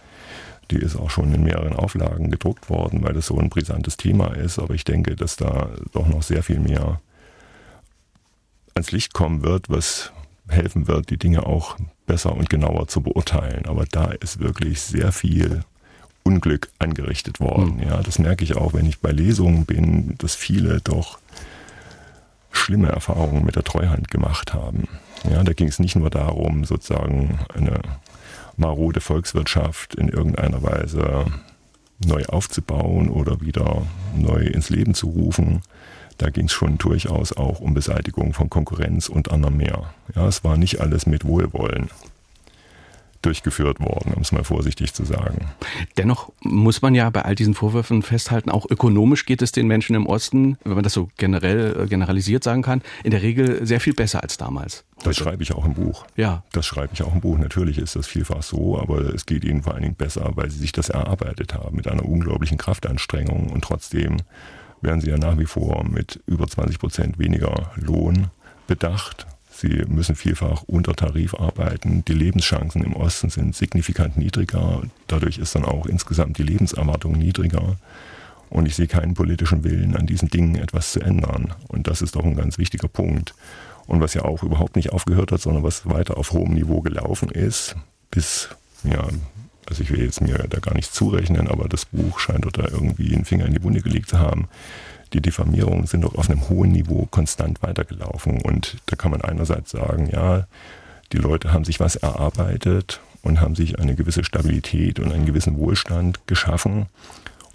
Speaker 2: Die ist auch schon in mehreren Auflagen gedruckt worden, weil das so ein brisantes Thema ist. Aber ich denke, dass da doch noch sehr viel mehr ans Licht kommen wird, was helfen wird, die Dinge auch besser und genauer zu beurteilen. Aber da ist wirklich sehr viel Unglück angerichtet worden. Mhm. Ja, das merke ich auch, wenn ich bei Lesungen bin, dass viele doch schlimme Erfahrungen mit der Treuhand gemacht haben. Ja, da ging es nicht nur darum, sozusagen eine marode Volkswirtschaft in irgendeiner Weise neu aufzubauen oder wieder neu ins Leben zu rufen, da ging es schon durchaus auch um Beseitigung von Konkurrenz und anderem mehr. Ja, es war nicht alles mit Wohlwollen durchgeführt worden, um es mal vorsichtig zu sagen.
Speaker 1: Dennoch muss man ja bei all diesen Vorwürfen festhalten, auch ökonomisch geht es den Menschen im Osten, wenn man das so generell äh, generalisiert sagen kann, in der Regel sehr viel besser als damals.
Speaker 2: Das schreibe ich auch im Buch.
Speaker 1: Ja.
Speaker 2: Das schreibe ich auch im Buch. Natürlich ist das vielfach so, aber es geht ihnen vor allen Dingen besser, weil sie sich das erarbeitet haben mit einer unglaublichen Kraftanstrengung und trotzdem werden sie ja nach wie vor mit über 20 Prozent weniger Lohn bedacht. Sie müssen vielfach unter Tarif arbeiten. Die Lebenschancen im Osten sind signifikant niedriger. Dadurch ist dann auch insgesamt die Lebenserwartung niedriger. Und ich sehe keinen politischen Willen, an diesen Dingen etwas zu ändern. Und das ist doch ein ganz wichtiger Punkt. Und was ja auch überhaupt nicht aufgehört hat, sondern was weiter auf hohem Niveau gelaufen ist, bis ja, also ich will jetzt mir da gar nichts zurechnen, aber das Buch scheint da irgendwie einen Finger in die Wunde gelegt zu haben. Die Diffamierungen sind doch auf einem hohen Niveau konstant weitergelaufen. Und da kann man einerseits sagen, ja, die Leute haben sich was erarbeitet und haben sich eine gewisse Stabilität und einen gewissen Wohlstand geschaffen.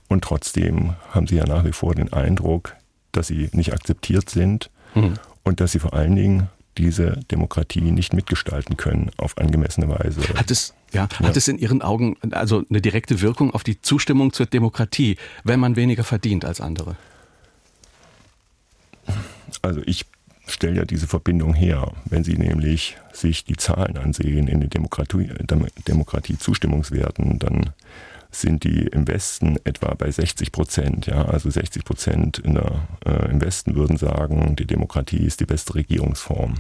Speaker 2: Und trotzdem haben sie ja nach wie vor den Eindruck, dass sie nicht akzeptiert sind mhm. und dass sie vor allen Dingen diese Demokratie nicht mitgestalten können auf angemessene Weise.
Speaker 1: Hat es, ja, ja, hat es in Ihren Augen also eine direkte Wirkung auf die Zustimmung zur Demokratie, wenn man weniger verdient als andere?
Speaker 2: Also ich stelle ja diese Verbindung her. Wenn Sie nämlich sich die Zahlen ansehen in den Demokratie, Demokratie-Zustimmungswerten, dann sind die im Westen etwa bei 60 Prozent. Ja? Also 60 Prozent äh, im Westen würden sagen, die Demokratie ist die beste Regierungsform.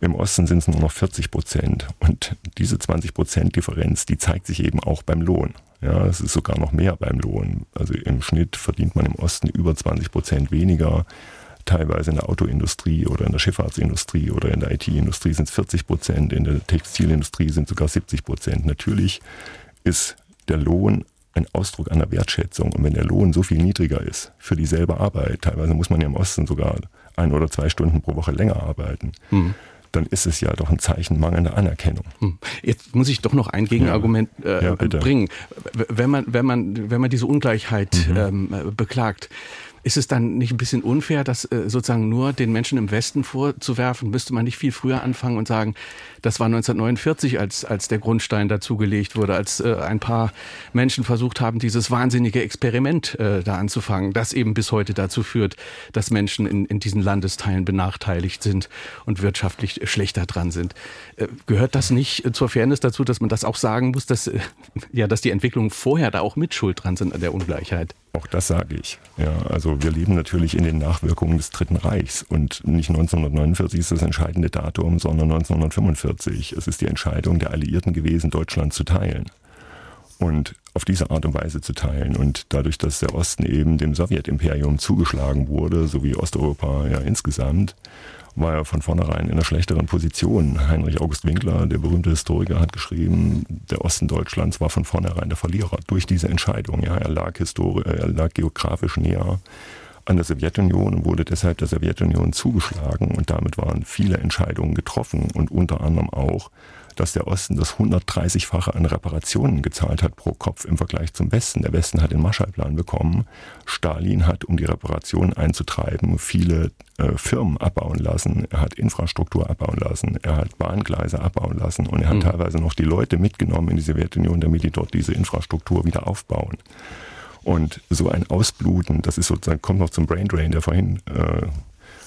Speaker 2: Im Osten sind es nur noch 40 Prozent. Und diese 20 Prozent Differenz, die zeigt sich eben auch beim Lohn. Ja, es ist sogar noch mehr beim Lohn. Also im Schnitt verdient man im Osten über 20 Prozent weniger. Teilweise in der Autoindustrie oder in der Schifffahrtsindustrie oder in der IT-Industrie sind es 40 Prozent, in der Textilindustrie sind sogar 70 Prozent. Natürlich ist der Lohn ein Ausdruck einer Wertschätzung. Und wenn der Lohn so viel niedriger ist für dieselbe Arbeit, teilweise muss man ja im Osten sogar ein oder zwei Stunden pro Woche länger arbeiten, mhm. Dann ist es ja doch ein Zeichen mangelnder Anerkennung.
Speaker 1: Mhm. Jetzt muss ich doch noch ein Gegenargument äh, ja, bringen. Wenn man, wenn, man, wenn man diese Ungleichheit mhm. ähm, beklagt, ist es dann nicht ein bisschen unfair, das äh, sozusagen nur den Menschen im Westen vorzuwerfen? Müsste man nicht viel früher anfangen und sagen, das war 1949, als, als der Grundstein dazugelegt wurde, als äh, ein paar Menschen versucht haben, dieses wahnsinnige Experiment äh, da anzufangen, das eben bis heute dazu führt, dass Menschen in, in diesen Landesteilen benachteiligt sind und wirtschaftlich schlechter dran sind. Äh, gehört das nicht zur Fairness dazu, dass man das auch sagen muss, dass, äh, ja, dass die Entwicklungen vorher da auch mit Schuld dran sind an der Ungleichheit?
Speaker 2: Auch das sage ich. Ja, also wir leben natürlich in den Nachwirkungen des Dritten Reichs und nicht 1949 ist das entscheidende Datum, sondern 1945. Es ist die Entscheidung der Alliierten gewesen, Deutschland zu teilen. Und auf diese Art und Weise zu teilen. Und dadurch, dass der Osten eben dem Sowjetimperium zugeschlagen wurde, so wie Osteuropa ja insgesamt, war er von vornherein in einer schlechteren Position. Heinrich August Winkler, der berühmte Historiker, hat geschrieben, der Osten Deutschlands war von vornherein der Verlierer durch diese Entscheidung. Ja, er lag er lag geografisch näher an der Sowjetunion und wurde deshalb der Sowjetunion zugeschlagen und damit waren viele Entscheidungen getroffen und unter anderem auch dass der Osten das 130-fache an Reparationen gezahlt hat pro Kopf im Vergleich zum Westen. Der Westen hat den Marshallplan bekommen. Stalin hat, um die Reparationen einzutreiben, viele äh, Firmen abbauen lassen. Er hat Infrastruktur abbauen lassen. Er hat Bahngleise abbauen lassen. Und er hat mhm. teilweise noch die Leute mitgenommen in die Sowjetunion, damit die dort diese Infrastruktur wieder aufbauen. Und so ein Ausbluten, das ist sozusagen, kommt noch zum Braindrain, der vorhin äh,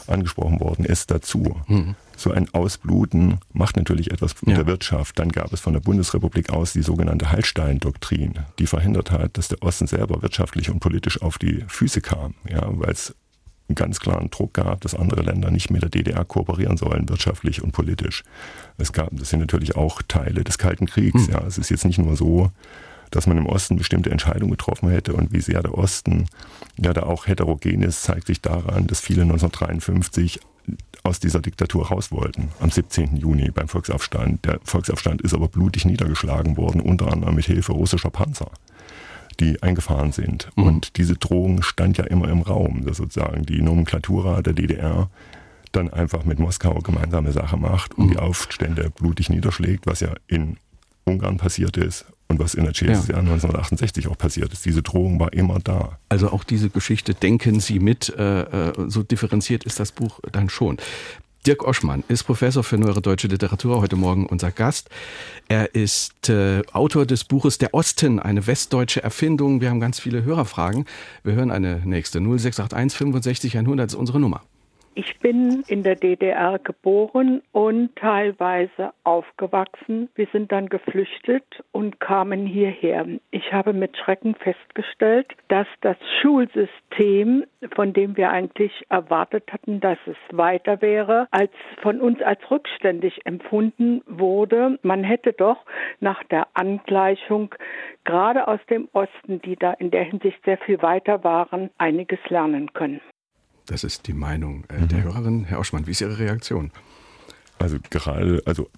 Speaker 2: angesprochen worden ist, dazu. Mhm. so ein Ausbluten macht natürlich etwas mit ja. der Wirtschaft. Dann gab es von der Bundesrepublik aus die sogenannte Hallstein-Doktrin, die verhindert hat, dass der Osten selber wirtschaftlich und politisch auf die Füße kam, ja, weil es einen ganz klaren Druck gab, dass andere Länder nicht mit der DDR kooperieren sollen, wirtschaftlich und politisch. Es gab, das sind natürlich auch Teile des Kalten Kriegs. Hm. Ja. Es ist jetzt nicht nur so, dass man im Osten bestimmte Entscheidungen getroffen hätte und wie sehr der Osten ja da auch heterogen ist, zeigt sich daran, dass viele 1953 aus dieser Diktatur raus wollten, am 17. Juni beim Volksaufstand. Der Volksaufstand ist aber blutig niedergeschlagen worden, unter anderem mit Hilfe russischer Panzer, die eingefahren sind. Mhm. Und diese Drohung stand ja immer im Raum, dass sozusagen die Nomenklatura der DDR dann einfach mit Moskau gemeinsame Sache macht und mhm. die Aufstände blutig niederschlägt, was ja in Ungarn passiert ist und was in der CSSR ja. 1968 auch passiert ist. Diese Drohung war immer da.
Speaker 1: Also auch diese Geschichte denken Sie mit, äh, äh, so differenziert ist das Buch dann schon. Dirk Oschmann ist Professor für neuere deutsche Literatur, heute Morgen unser Gast. Er ist äh, Autor des Buches Der Osten, eine westdeutsche Erfindung. Wir haben ganz viele Hörerfragen. Wir hören eine nächste. 0681 65 100 ist unsere Nummer.
Speaker 6: Ich bin in der DDR geboren und teilweise aufgewachsen. Wir sind dann geflüchtet und kamen hierher. Ich habe mit Schrecken festgestellt, dass das Schulsystem, von dem wir eigentlich erwartet hatten, dass es weiter wäre, als von uns als rückständig empfunden wurde. Man hätte doch nach der Angleichung gerade aus dem Osten, die da in der Hinsicht sehr viel weiter waren, einiges lernen können.
Speaker 1: Das ist die Meinung äh, der mhm. Hörerin. Herr Oschmann, wie ist Ihre Reaktion?
Speaker 2: Also gerade, also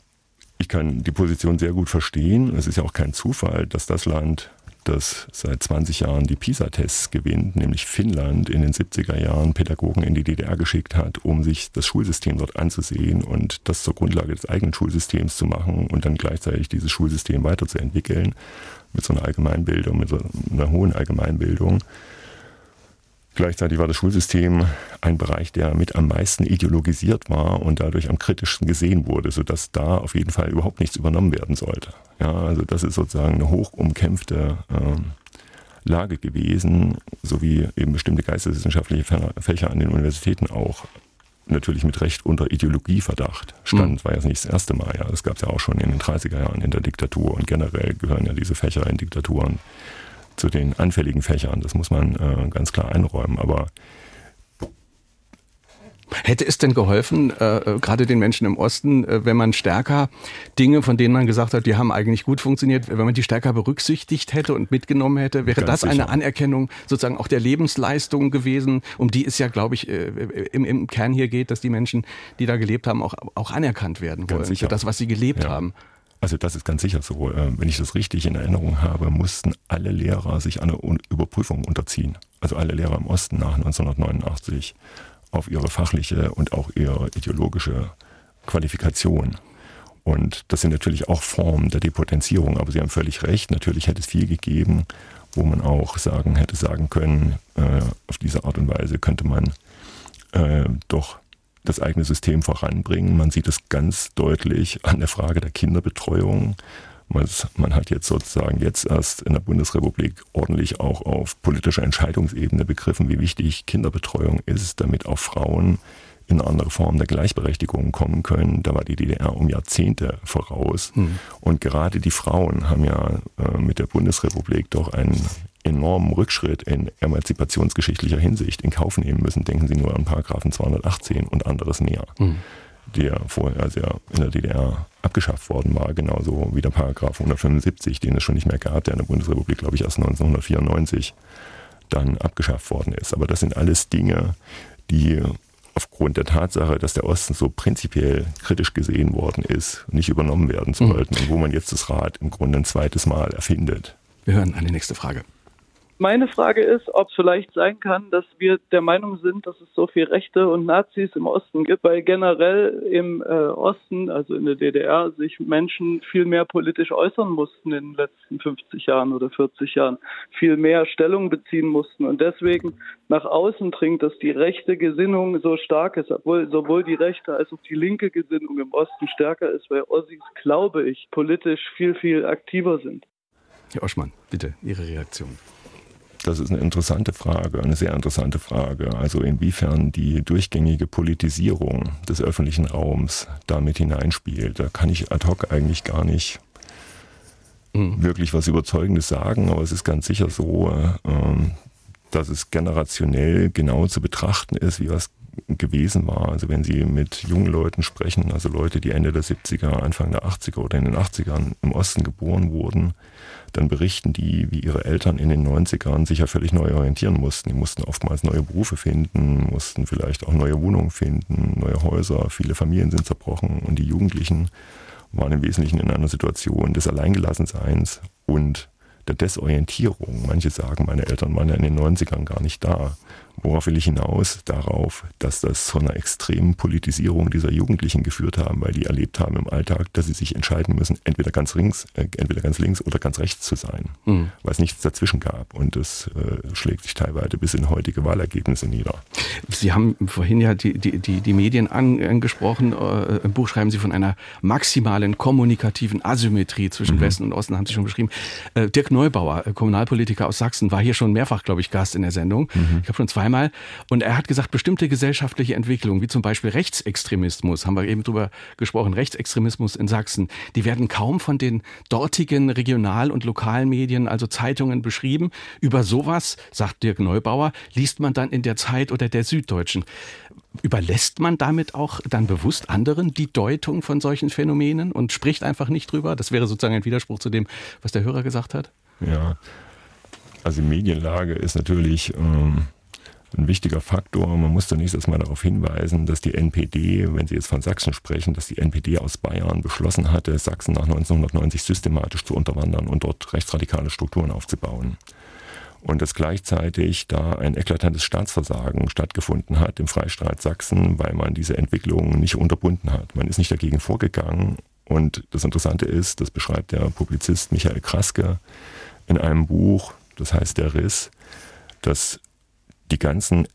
Speaker 2: ich kann die Position sehr gut verstehen. Es ist ja auch kein Zufall, dass das Land, das seit 20 Jahren die PISA-Tests gewinnt, nämlich Finnland, in den 70er Jahren Pädagogen in die DDR geschickt hat, um sich das Schulsystem dort anzusehen und das zur Grundlage des eigenen Schulsystems zu machen und dann gleichzeitig dieses Schulsystem weiterzuentwickeln mit so einer Allgemeinbildung, mit so einer hohen Allgemeinbildung. Gleichzeitig war das Schulsystem ein Bereich, der mit am meisten ideologisiert war und dadurch am kritischsten gesehen wurde, sodass da auf jeden Fall überhaupt nichts übernommen werden sollte. Ja, also das ist sozusagen eine hoch umkämpfte ähm, Lage gewesen, sowie eben bestimmte geisteswissenschaftliche Fächer an den Universitäten auch natürlich mit Recht unter Ideologieverdacht stand. Mhm. War ja nicht das erste Mal, ja. Das gab es ja auch schon in den 30er Jahren in der Diktatur und generell gehören ja diese Fächer in Diktaturen zu den anfälligen Fächern. Das muss man äh, ganz klar einräumen. Aber
Speaker 1: Hätte es denn geholfen, äh, gerade den Menschen im Osten, äh, wenn man stärker Dinge, von denen man gesagt hat, die haben eigentlich gut funktioniert, wenn man die stärker berücksichtigt hätte und mitgenommen hätte, wäre Ganz das sicher. eine Anerkennung sozusagen auch der Lebensleistung gewesen, um die es ja, glaube ich, äh, im, im Kern hier geht, dass die Menschen, die da gelebt haben, auch, auch anerkannt werden wollen für das, was sie gelebt ja. haben.
Speaker 2: Also das ist ganz sicher so. Äh, wenn ich das richtig in Erinnerung habe, mussten alle Lehrer sich einer Überprüfung unterziehen. Also alle Lehrer im Osten nach 1989 auf ihre fachliche und auch ihre ideologische Qualifikation. Und das sind natürlich auch Formen der Depotenzierung, aber Sie haben völlig recht, natürlich hätte es viel gegeben, wo man auch sagen hätte sagen können, äh, auf diese Art und Weise könnte man äh, doch das eigene System voranbringen. Man sieht es ganz deutlich an der Frage der Kinderbetreuung. Man hat jetzt sozusagen jetzt erst in der Bundesrepublik ordentlich auch auf politischer Entscheidungsebene begriffen, wie wichtig Kinderbetreuung ist, damit auch Frauen in eine andere Form der Gleichberechtigung kommen können. Da war die DDR um Jahrzehnte voraus. Hm. Und gerade die Frauen haben ja äh, mit der Bundesrepublik doch einen enormen Rückschritt in emanzipationsgeschichtlicher Hinsicht in Kauf nehmen müssen. Denken Sie nur an Paragraphen 218 und anderes mehr, mhm. der vorher sehr in der DDR abgeschafft worden war, genauso wie der Paragraph 175, den es schon nicht mehr gab, der in der Bundesrepublik, glaube ich, erst 1994 dann abgeschafft worden ist. Aber das sind alles Dinge, die aufgrund der Tatsache, dass der Osten so prinzipiell kritisch gesehen worden ist, nicht übernommen werden sollten mhm. und wo man jetzt das Rad im Grunde ein zweites Mal erfindet.
Speaker 1: Wir hören eine nächste Frage.
Speaker 7: Meine Frage ist, ob es vielleicht sein kann, dass wir der Meinung sind, dass es so viel Rechte und Nazis im Osten gibt, weil generell im äh, Osten, also in der DDR, sich Menschen viel mehr politisch äußern mussten in den letzten 50 Jahren oder 40 Jahren, viel mehr Stellung beziehen mussten und deswegen nach außen dringt, dass die rechte Gesinnung so stark ist, obwohl sowohl die rechte als auch die linke Gesinnung im Osten stärker ist, weil Ossis, glaube ich, politisch viel, viel aktiver sind.
Speaker 1: Herr Oschmann, bitte Ihre Reaktion.
Speaker 2: Das ist eine interessante Frage, eine sehr interessante Frage. Also inwiefern die durchgängige Politisierung des öffentlichen Raums damit hineinspielt. Da kann ich ad hoc eigentlich gar nicht mhm. wirklich was Überzeugendes sagen, aber es ist ganz sicher so, äh, dass es generationell genau zu betrachten ist, wie was gewesen war. Also wenn Sie mit jungen Leuten sprechen, also Leute, die Ende der 70er, Anfang der 80er oder in den 80ern im Osten geboren wurden, dann berichten die, wie ihre Eltern in den 90ern sich ja völlig neu orientieren mussten. Die mussten oftmals neue Berufe finden, mussten vielleicht auch neue Wohnungen finden, neue Häuser, viele Familien sind zerbrochen und die Jugendlichen waren im Wesentlichen in einer Situation des Alleingelassenseins und der Desorientierung. Manche sagen, meine Eltern waren ja in den 90ern gar nicht da. Worauf will ich hinaus? Darauf, dass das zu einer extremen Politisierung dieser Jugendlichen geführt haben, weil die erlebt haben im Alltag, dass sie sich entscheiden müssen, entweder ganz links, äh, entweder ganz links oder ganz rechts zu sein, mhm. weil es nichts dazwischen gab. Und das äh, schlägt sich teilweise bis in heutige Wahlergebnisse nieder.
Speaker 1: Sie haben vorhin ja die, die, die, die Medien angesprochen. Äh, Im Buch schreiben Sie von einer maximalen kommunikativen Asymmetrie zwischen mhm. Westen und Osten, haben Sie schon beschrieben. Äh, Dirk Neubauer, äh, Kommunalpolitiker aus Sachsen, war hier schon mehrfach, glaube ich, Gast in der Sendung. Mhm. Ich habe schon zwei zweimal. Und er hat gesagt, bestimmte gesellschaftliche Entwicklungen, wie zum Beispiel Rechtsextremismus, haben wir eben drüber gesprochen, Rechtsextremismus in Sachsen, die werden kaum von den dortigen Regional- und Lokalmedien, also Zeitungen beschrieben. Über sowas, sagt Dirk Neubauer, liest man dann in der Zeit oder der Süddeutschen. Überlässt man damit auch dann bewusst anderen die Deutung von solchen Phänomenen und spricht einfach nicht drüber? Das wäre sozusagen ein Widerspruch zu dem, was der Hörer gesagt hat.
Speaker 2: Ja, also die Medienlage ist natürlich ähm, ein wichtiger Faktor. Man muss zunächst erstmal darauf hinweisen, dass die NPD, wenn Sie jetzt von Sachsen sprechen, dass die NPD aus Bayern beschlossen hatte, Sachsen nach 1990 systematisch zu unterwandern und dort rechtsradikale Strukturen aufzubauen. Und dass gleichzeitig da ein eklatantes Staatsversagen stattgefunden hat im Freistaat Sachsen, weil man diese Entwicklung nicht unterbunden hat. Man ist nicht dagegen vorgegangen. Und das Interessante ist, das beschreibt der Publizist Michael Kraske in einem Buch, das heißt Der Riss, dass die ganzen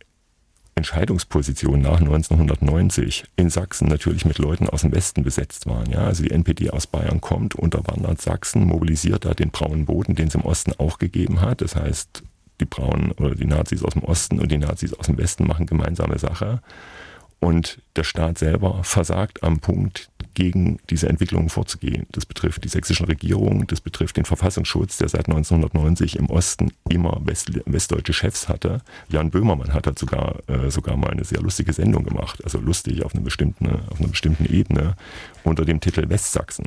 Speaker 2: Entscheidungspositionen nach 1990 in Sachsen natürlich mit Leuten aus dem Westen besetzt waren. Ja, also die NPD aus Bayern kommt, unterwandert Sachsen, mobilisiert da den braunen Boden, den es im Osten auch gegeben hat. Das heißt, die Braunen oder die Nazis aus dem Osten und die Nazis aus dem Westen machen gemeinsame Sache. Und der Staat selber versagt am Punkt, gegen diese Entwicklungen vorzugehen. Das betrifft die sächsische Regierung, das betrifft den Verfassungsschutz, der seit 1990 im Osten immer West, westdeutsche Chefs hatte. Jan Böhmermann hat dazu sogar, äh, sogar mal eine sehr lustige Sendung gemacht, also lustig auf einer bestimmten, auf einer bestimmten Ebene, unter dem Titel Westsachsen.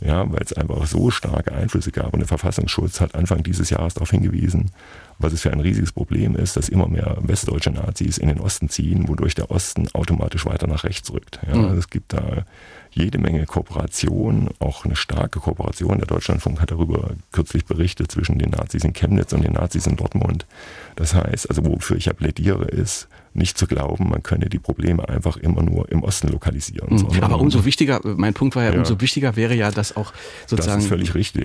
Speaker 2: Ja, weil es einfach so starke Einflüsse gab. Und der Verfassungsschutz hat Anfang dieses Jahres darauf hingewiesen, was es für ein riesiges Problem ist, dass immer mehr westdeutsche Nazis in den Osten ziehen, wodurch der Osten automatisch weiter nach rechts rückt. Ja, mhm. Es gibt da jede Menge Kooperation, auch eine starke Kooperation. Der Deutschlandfunk hat darüber kürzlich berichtet zwischen den Nazis in Chemnitz und den Nazis in Dortmund. Das heißt, also wofür ich ja plädiere, ist, nicht zu glauben, man könne die Probleme einfach immer nur im Osten lokalisieren.
Speaker 1: Mhm. Aber umso wichtiger, mein Punkt war ja, ja, umso wichtiger wäre ja, dass auch sozusagen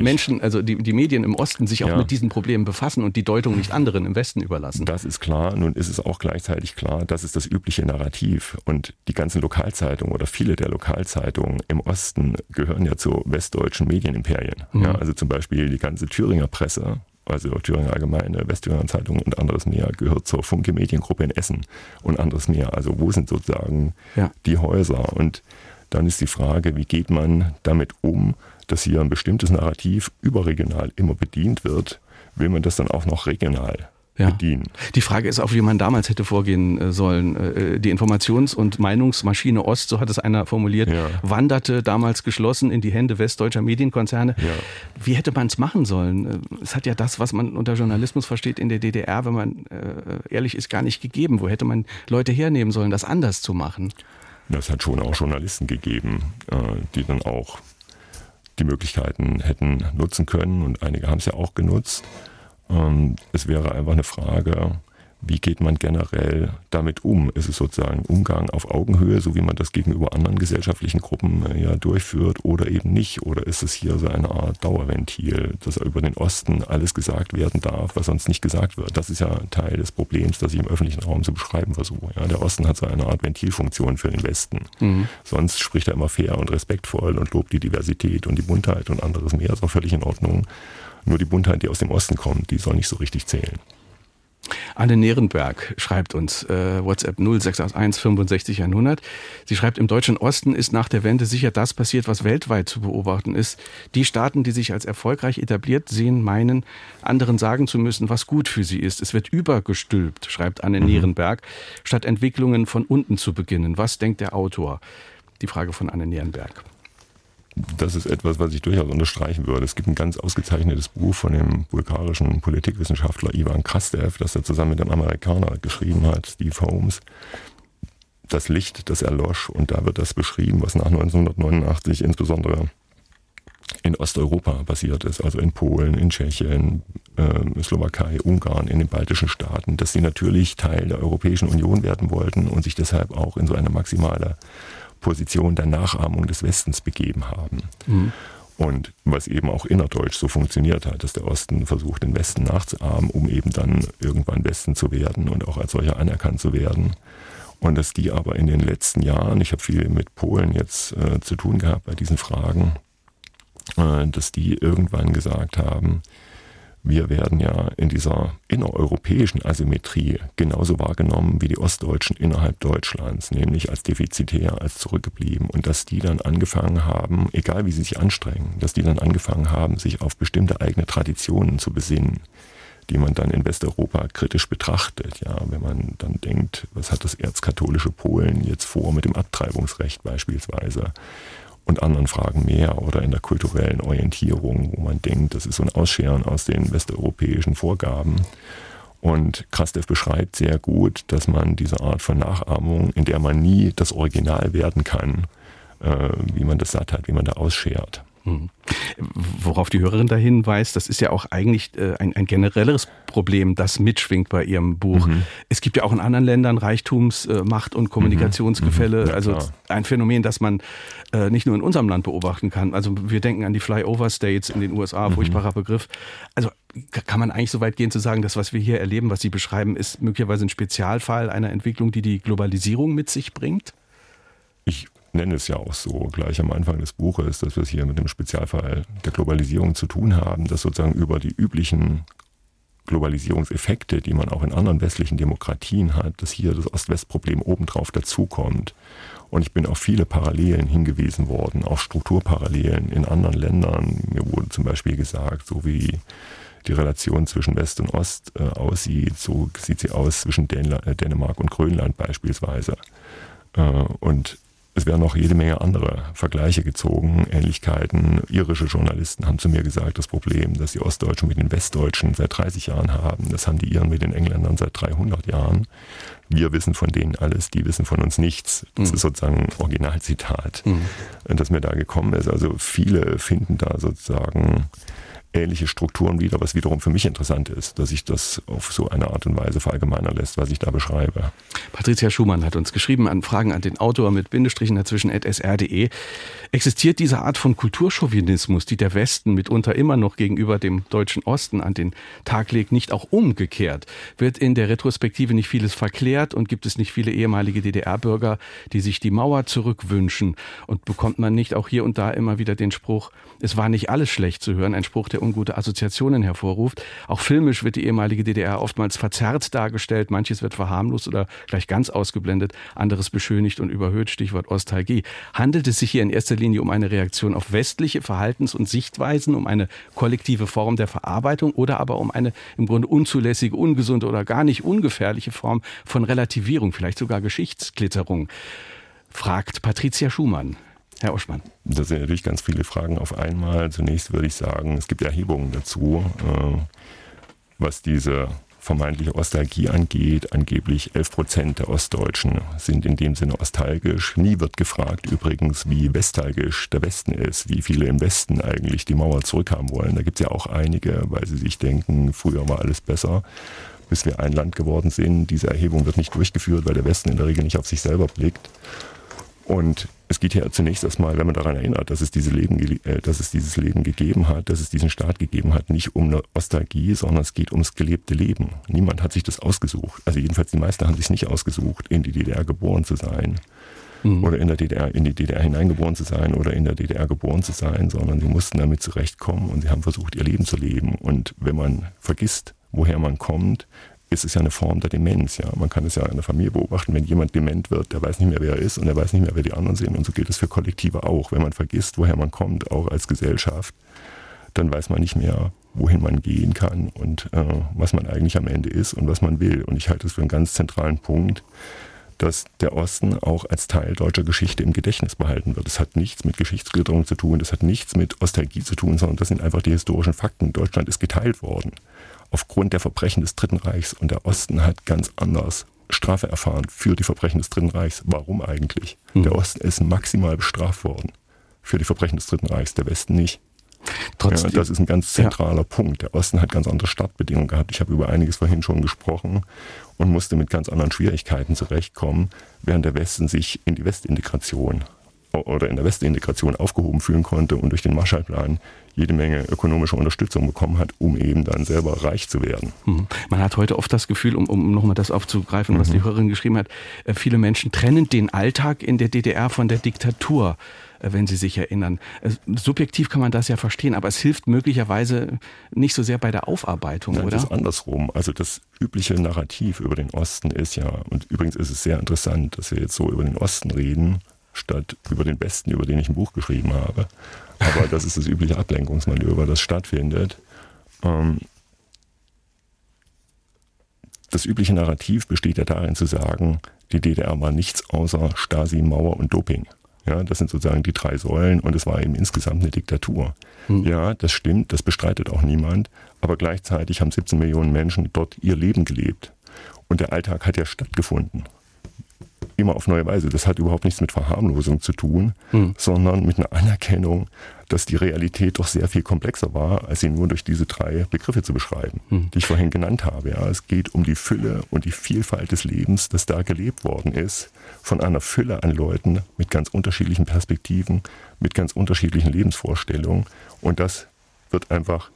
Speaker 1: Menschen, also die, die Medien im Osten sich auch ja. mit diesen Problemen befassen und die Deutung nicht anderen im Westen überlassen.
Speaker 2: Das ist klar. Nun ist es auch gleichzeitig klar, das ist das übliche Narrativ. Und die ganzen Lokalzeitungen oder viele der Lokalzeitungen im Osten gehören ja zu westdeutschen Medienimperien. Mhm. Ja, also zum Beispiel die ganze Thüringer Presse also Thüringer Allgemeine, Westthüringer Zeitung und anderes mehr gehört zur Funke Mediengruppe in Essen und anderes mehr. Also wo sind sozusagen ja. die Häuser? Und dann ist die Frage, wie geht man damit um, dass hier ein bestimmtes Narrativ überregional immer bedient wird? Will man das dann auch noch regional ja. bedienen.
Speaker 1: Die Frage ist auch, wie man damals hätte vorgehen äh, sollen. Äh, die Informations- und Meinungsmaschine Ost, so hat es einer formuliert, ja. wanderte damals geschlossen in die Hände westdeutscher Medienkonzerne. Ja. Wie hätte man es machen sollen? Äh, es hat ja das, was man unter Journalismus versteht in der DDR, wenn man ehrlich ist, gar nicht gegeben. Wo hätte man Leute hernehmen sollen, das anders zu machen?
Speaker 2: Es hat schon auch Journalisten gegeben, die dann auch die Möglichkeiten hätten nutzen können und einige haben es ja auch genutzt. Ähm, es wäre einfach eine Frage, wie geht man generell damit um? Ist es sozusagen Umgang auf Augenhöhe, so wie man das gegenüber anderen gesellschaftlichen Gruppen äh, ja durchführt, oder eben nicht? Oder ist es hier so eine Art Dauerventil, dass über den Osten alles gesagt werden darf, was sonst nicht gesagt wird? Das ist ja Teil des Problems, das ich im öffentlichen Raum zu beschreiben versuche. Ja, der Osten hat so eine Art Ventilfunktion für den Westen. Mhm. Sonst spricht er immer fair und respektvoll und lobt die Diversität und die Buntheit und anderes mehr, ist auch völlig in Ordnung. Nur die Buntheit, die aus dem Osten kommt, die soll nicht so richtig zählen.
Speaker 1: Anne Nierenberg schreibt uns äh, WhatsApp 0681 65 100. Sie schreibt, im deutschen Osten ist nach der Wende sicher das passiert, was weltweit zu beobachten ist. Die Staaten, die sich als erfolgreich etabliert sehen, meinen, anderen sagen zu müssen, was gut für sie ist. Es wird übergestülpt, schreibt Anne mhm. Nierenberg, statt Entwicklungen von unten zu beginnen. Was denkt der Autor? Die Frage von Anne Nierenberg
Speaker 2: das ist etwas, was ich durchaus unterstreichen würde. Es gibt ein ganz ausgezeichnetes Buch von dem bulgarischen Politikwissenschaftler Ivan Krastev, das er zusammen mit dem Amerikaner geschrieben hat, Steve Holmes. Das Licht, das erlosch. Und da wird das beschrieben, was nach 1989 insbesondere in Osteuropa passiert ist, also in Polen, in Tschechien, äh, Slowakei, Ungarn, in den baltischen Staaten, dass sie natürlich Teil der Europäischen Union werden wollten und sich deshalb auch in so eine maximale Position der Nachahmung des Westens begeben haben. Mhm. Und was eben auch innerdeutsch so funktioniert hat, dass der Osten versucht, den Westen nachzuahmen, um eben dann irgendwann Westen zu werden und auch als solcher anerkannt zu werden. Und dass die aber in den letzten Jahren, ich habe viel mit Polen jetzt äh, zu tun gehabt bei diesen Fragen, äh, dass die irgendwann gesagt haben, wir werden ja in dieser innereuropäischen Asymmetrie genauso wahrgenommen wie die Ostdeutschen innerhalb Deutschlands, nämlich als defizitär, als zurückgeblieben. Und dass die dann angefangen haben, egal wie sie sich anstrengen, dass die dann angefangen haben, sich auf bestimmte eigene Traditionen zu besinnen, die man dann in Westeuropa kritisch betrachtet. Ja, wenn man dann denkt, was hat das erzkatholische Polen jetzt vor mit dem Abtreibungsrecht beispielsweise? Und anderen Fragen mehr oder in der kulturellen Orientierung, wo man denkt, das ist so ein Ausscheren aus den westeuropäischen Vorgaben. Und Krastev beschreibt sehr gut, dass man diese Art von Nachahmung, in der man nie das Original werden kann, äh, wie man das satt hat, wie man da ausschert.
Speaker 1: Mhm. Worauf die Hörerin da hinweist, das ist ja auch eigentlich äh, ein, ein generelleres Problem, das mitschwingt bei ihrem Buch. Mhm. Es gibt ja auch in anderen Ländern Reichtums-, äh, Macht- und Kommunikationsgefälle. Mhm. Ja, also ein Phänomen, das man äh, nicht nur in unserem Land beobachten kann. Also wir denken an die Flyover States in den USA, mhm. furchtbarer Begriff. Also kann man eigentlich so weit gehen zu sagen, dass was wir hier erleben, was Sie beschreiben, ist möglicherweise ein Spezialfall einer Entwicklung, die die Globalisierung mit sich bringt?
Speaker 2: Ich nenne es ja auch so gleich am Anfang des Buches, dass wir es hier mit dem Spezialfall der Globalisierung zu tun haben, dass sozusagen über die üblichen Globalisierungseffekte, die man auch in anderen westlichen Demokratien hat, dass hier das Ost-West-Problem obendrauf dazukommt. Und ich bin auf viele Parallelen hingewiesen worden, auch Strukturparallelen in anderen Ländern. Mir wurde zum Beispiel gesagt, so wie die Relation zwischen West und Ost äh, aussieht, so sieht sie aus zwischen Dän äh, Dänemark und Grönland beispielsweise. Äh, und es werden noch jede Menge andere Vergleiche gezogen, Ähnlichkeiten. Irische Journalisten haben zu mir gesagt, das Problem, das die Ostdeutschen mit den Westdeutschen seit 30 Jahren haben, das haben die Iren mit den Engländern seit 300 Jahren. Wir wissen von denen alles, die wissen von uns nichts. Das mhm. ist sozusagen ein Originalzitat, mhm. das mir da gekommen ist. Also viele finden da sozusagen ähnliche Strukturen wieder, was wiederum für mich interessant ist, dass sich das auf so eine Art und Weise verallgemeinern lässt, was ich da beschreibe.
Speaker 1: Patricia Schumann hat uns geschrieben an Fragen an den Autor mit Bindestrichen dazwischen sr.de. Existiert diese Art von Kulturchauvinismus, die der Westen mitunter immer noch gegenüber dem deutschen Osten an den Tag legt, nicht auch umgekehrt? Wird in der Retrospektive nicht vieles verklärt und gibt es nicht viele ehemalige DDR-Bürger, die sich die Mauer zurückwünschen? Und bekommt man nicht auch hier und da immer wieder den Spruch, es war nicht alles schlecht zu hören, ein Spruch, der ungute Assoziationen hervorruft. Auch filmisch wird die ehemalige DDR oftmals verzerrt dargestellt. Manches wird verharmlost oder gleich ganz ausgeblendet, anderes beschönigt und überhöht. Stichwort Ostalgie. Handelt es sich hier in erster Linie um eine Reaktion auf westliche Verhaltens- und Sichtweisen, um eine kollektive Form der Verarbeitung oder aber um eine im Grunde unzulässige, ungesunde oder gar nicht ungefährliche Form von Relativierung, vielleicht sogar Geschichtsklitterung? Fragt Patricia Schumann. Herr Oschmann.
Speaker 2: Das sind natürlich ganz viele Fragen auf einmal. Zunächst würde ich sagen, es gibt Erhebungen dazu, äh, was diese vermeintliche Ostalgie angeht. Angeblich 11 Prozent der Ostdeutschen sind in dem Sinne ostalgisch. Nie wird gefragt übrigens, wie westalgisch der Westen ist, wie viele im Westen eigentlich die Mauer zurückhaben wollen. Da gibt es ja auch einige, weil sie sich denken, früher war alles besser bis wir ein Land geworden sind. Diese Erhebung wird nicht durchgeführt, weil der Westen in der Regel nicht auf sich selber blickt. Und es geht ja zunächst erstmal, wenn man daran erinnert, dass es, diese Leben, äh, dass es dieses Leben gegeben hat, dass es diesen Staat gegeben hat, nicht um eine Ostalgie, sondern es geht ums gelebte Leben. Niemand hat sich das ausgesucht. Also jedenfalls die meisten haben sich nicht ausgesucht, in die DDR geboren zu sein. Mhm. Oder in der DDR, in die DDR hineingeboren zu sein oder in der DDR geboren zu sein, sondern sie mussten damit zurechtkommen und sie haben versucht, ihr Leben zu leben. Und wenn man vergisst, woher man kommt, ist es ja eine Form der Demenz. Ja. Man kann es ja in der Familie beobachten, wenn jemand dement wird, der weiß nicht mehr, wer er ist und er weiß nicht mehr, wer die anderen sind. Und so gilt es für Kollektive auch. Wenn man vergisst, woher man kommt, auch als Gesellschaft, dann weiß man nicht mehr, wohin man gehen kann und äh, was man eigentlich am Ende ist und was man will. Und ich halte es für einen ganz zentralen Punkt, dass der Osten auch als Teil deutscher Geschichte im Gedächtnis behalten wird. Das hat nichts mit Geschichtsklitterung zu tun, das hat nichts mit Ostalgie zu tun, sondern das sind einfach die historischen Fakten. Deutschland ist geteilt worden aufgrund der Verbrechen des Dritten Reichs und der Osten hat ganz anders Strafe erfahren für die Verbrechen des Dritten Reichs. Warum eigentlich? Mhm. Der Osten ist maximal bestraft worden für die Verbrechen des Dritten Reichs, der Westen nicht. Trotzdem, ja, das ist ein ganz zentraler ja. Punkt. Der Osten hat ganz andere Startbedingungen gehabt. Ich habe über einiges vorhin schon gesprochen und musste mit ganz anderen Schwierigkeiten zurechtkommen, während der Westen sich in die Westintegration oder in der Westintegration aufgehoben fühlen konnte und durch den Marshallplan jede Menge ökonomische Unterstützung bekommen hat, um eben dann selber reich zu werden.
Speaker 1: Mhm. Man hat heute oft das Gefühl, um, um nochmal das aufzugreifen, was mhm. die Hörerin geschrieben hat, äh, viele Menschen trennen den Alltag in der DDR von der Diktatur äh, wenn Sie sich erinnern. Äh, subjektiv kann man das ja verstehen, aber es hilft möglicherweise nicht so sehr bei der Aufarbeitung,
Speaker 2: Nein,
Speaker 1: oder?
Speaker 2: Das ist andersrum. Also das übliche Narrativ über den Osten ist ja, und übrigens ist es sehr interessant, dass wir jetzt so über den Osten reden, statt über den Besten, über den ich ein Buch geschrieben habe. Aber das ist das übliche Ablenkungsmanöver, das stattfindet. Ähm, das übliche Narrativ besteht ja darin zu sagen, die DDR war nichts außer Stasi, Mauer und Doping. Ja, das sind sozusagen die drei Säulen und es war eben insgesamt eine Diktatur. Hm. Ja, das stimmt, das bestreitet auch niemand, aber gleichzeitig haben 17 Millionen Menschen dort ihr Leben gelebt. Und der Alltag hat ja stattgefunden immer auf neue Weise. Das hat überhaupt nichts mit Verharmlosung zu tun, hm. sondern mit einer Anerkennung, dass die Realität doch sehr viel komplexer war, als sie nur durch diese drei Begriffe zu beschreiben, hm. die ich vorhin genannt habe. Ja, es geht um die Fülle und die Vielfalt des Lebens, das da gelebt worden ist, von einer Fülle an Leuten mit ganz unterschiedlichen Perspektiven, mit ganz unterschiedlichen Lebensvorstellungen. Und das wird einfach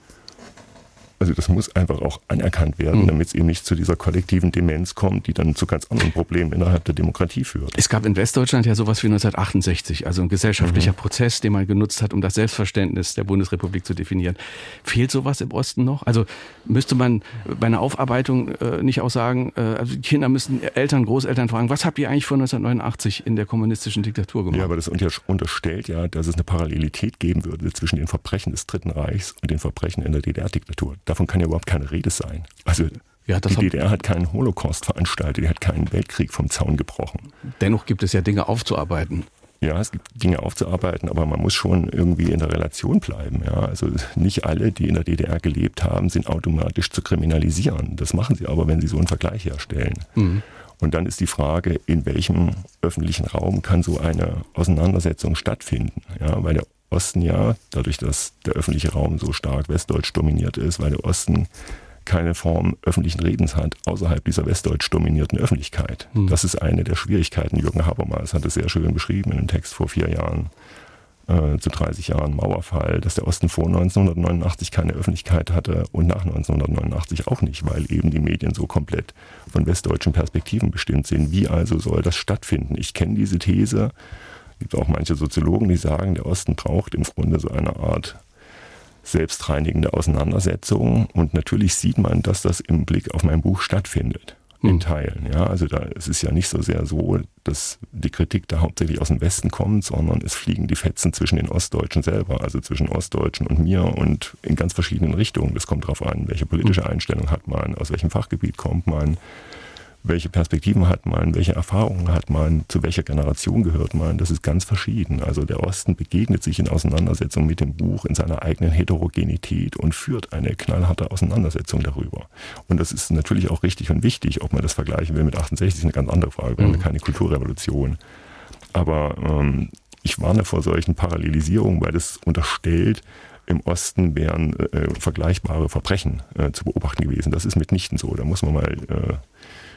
Speaker 2: also das muss einfach auch anerkannt werden, mhm. damit es eben nicht zu dieser kollektiven Demenz kommt, die dann zu ganz anderen Problemen innerhalb der Demokratie führt.
Speaker 1: Es gab in Westdeutschland ja sowas wie 1968, also ein gesellschaftlicher mhm. Prozess, den man genutzt hat, um das Selbstverständnis der Bundesrepublik zu definieren. Fehlt sowas im Osten noch? Also müsste man bei einer Aufarbeitung äh, nicht auch sagen, äh, also die Kinder müssen Eltern, Großeltern fragen, was habt ihr eigentlich vor 1989 in der kommunistischen Diktatur gemacht?
Speaker 2: Ja, aber das unterstellt ja, dass es eine Parallelität geben würde zwischen den Verbrechen des Dritten Reichs und den Verbrechen in der DDR-Diktatur. Davon kann ja überhaupt keine Rede sein. Also ja, die DDR hat keinen Holocaust veranstaltet, die hat keinen Weltkrieg vom Zaun gebrochen.
Speaker 1: Dennoch gibt es ja Dinge aufzuarbeiten.
Speaker 2: Ja, es gibt Dinge aufzuarbeiten, aber man muss schon irgendwie in der Relation bleiben. Ja, also nicht alle, die in der DDR gelebt haben, sind automatisch zu kriminalisieren. Das machen sie aber, wenn sie so einen Vergleich herstellen. Mhm. Und dann ist die Frage, in welchem öffentlichen Raum kann so eine Auseinandersetzung stattfinden? Ja, weil der Osten ja, dadurch, dass der öffentliche Raum so stark westdeutsch dominiert ist, weil der Osten keine Form öffentlichen Redens hat, außerhalb dieser westdeutsch dominierten Öffentlichkeit. Hm. Das ist eine der Schwierigkeiten. Jürgen Habermas hat es sehr schön beschrieben in einem Text vor vier Jahren äh, zu 30 Jahren Mauerfall, dass der Osten vor 1989 keine Öffentlichkeit hatte und nach 1989 auch nicht, weil eben die Medien so komplett von westdeutschen Perspektiven bestimmt sind. Wie also soll das stattfinden? Ich kenne diese These es gibt auch manche Soziologen, die sagen, der Osten braucht im Grunde so eine Art selbstreinigende Auseinandersetzung. Und natürlich sieht man, dass das im Blick auf mein Buch stattfindet. In. Teilen. Ja, also da es ist ja nicht so sehr so, dass die Kritik da hauptsächlich aus dem Westen kommt, sondern es fliegen die Fetzen zwischen den Ostdeutschen selber, also zwischen Ostdeutschen und mir und in ganz verschiedenen Richtungen. Das kommt darauf an, welche politische hm. Einstellung hat man, aus welchem Fachgebiet kommt man, welche Perspektiven hat man, welche Erfahrungen hat man, zu welcher Generation gehört man, das ist ganz verschieden. Also der Osten begegnet sich in Auseinandersetzung mit dem Buch in seiner eigenen Heterogenität und führt eine knallharte Auseinandersetzung darüber. Und das ist natürlich auch richtig und wichtig, ob man das vergleichen will mit 68, ist eine ganz andere Frage, wir mhm. haben keine Kulturrevolution. Aber ähm, ich warne vor solchen Parallelisierungen, weil das unterstellt, im Osten wären äh, vergleichbare Verbrechen äh, zu beobachten gewesen. Das ist mitnichten so. Da muss man mal äh,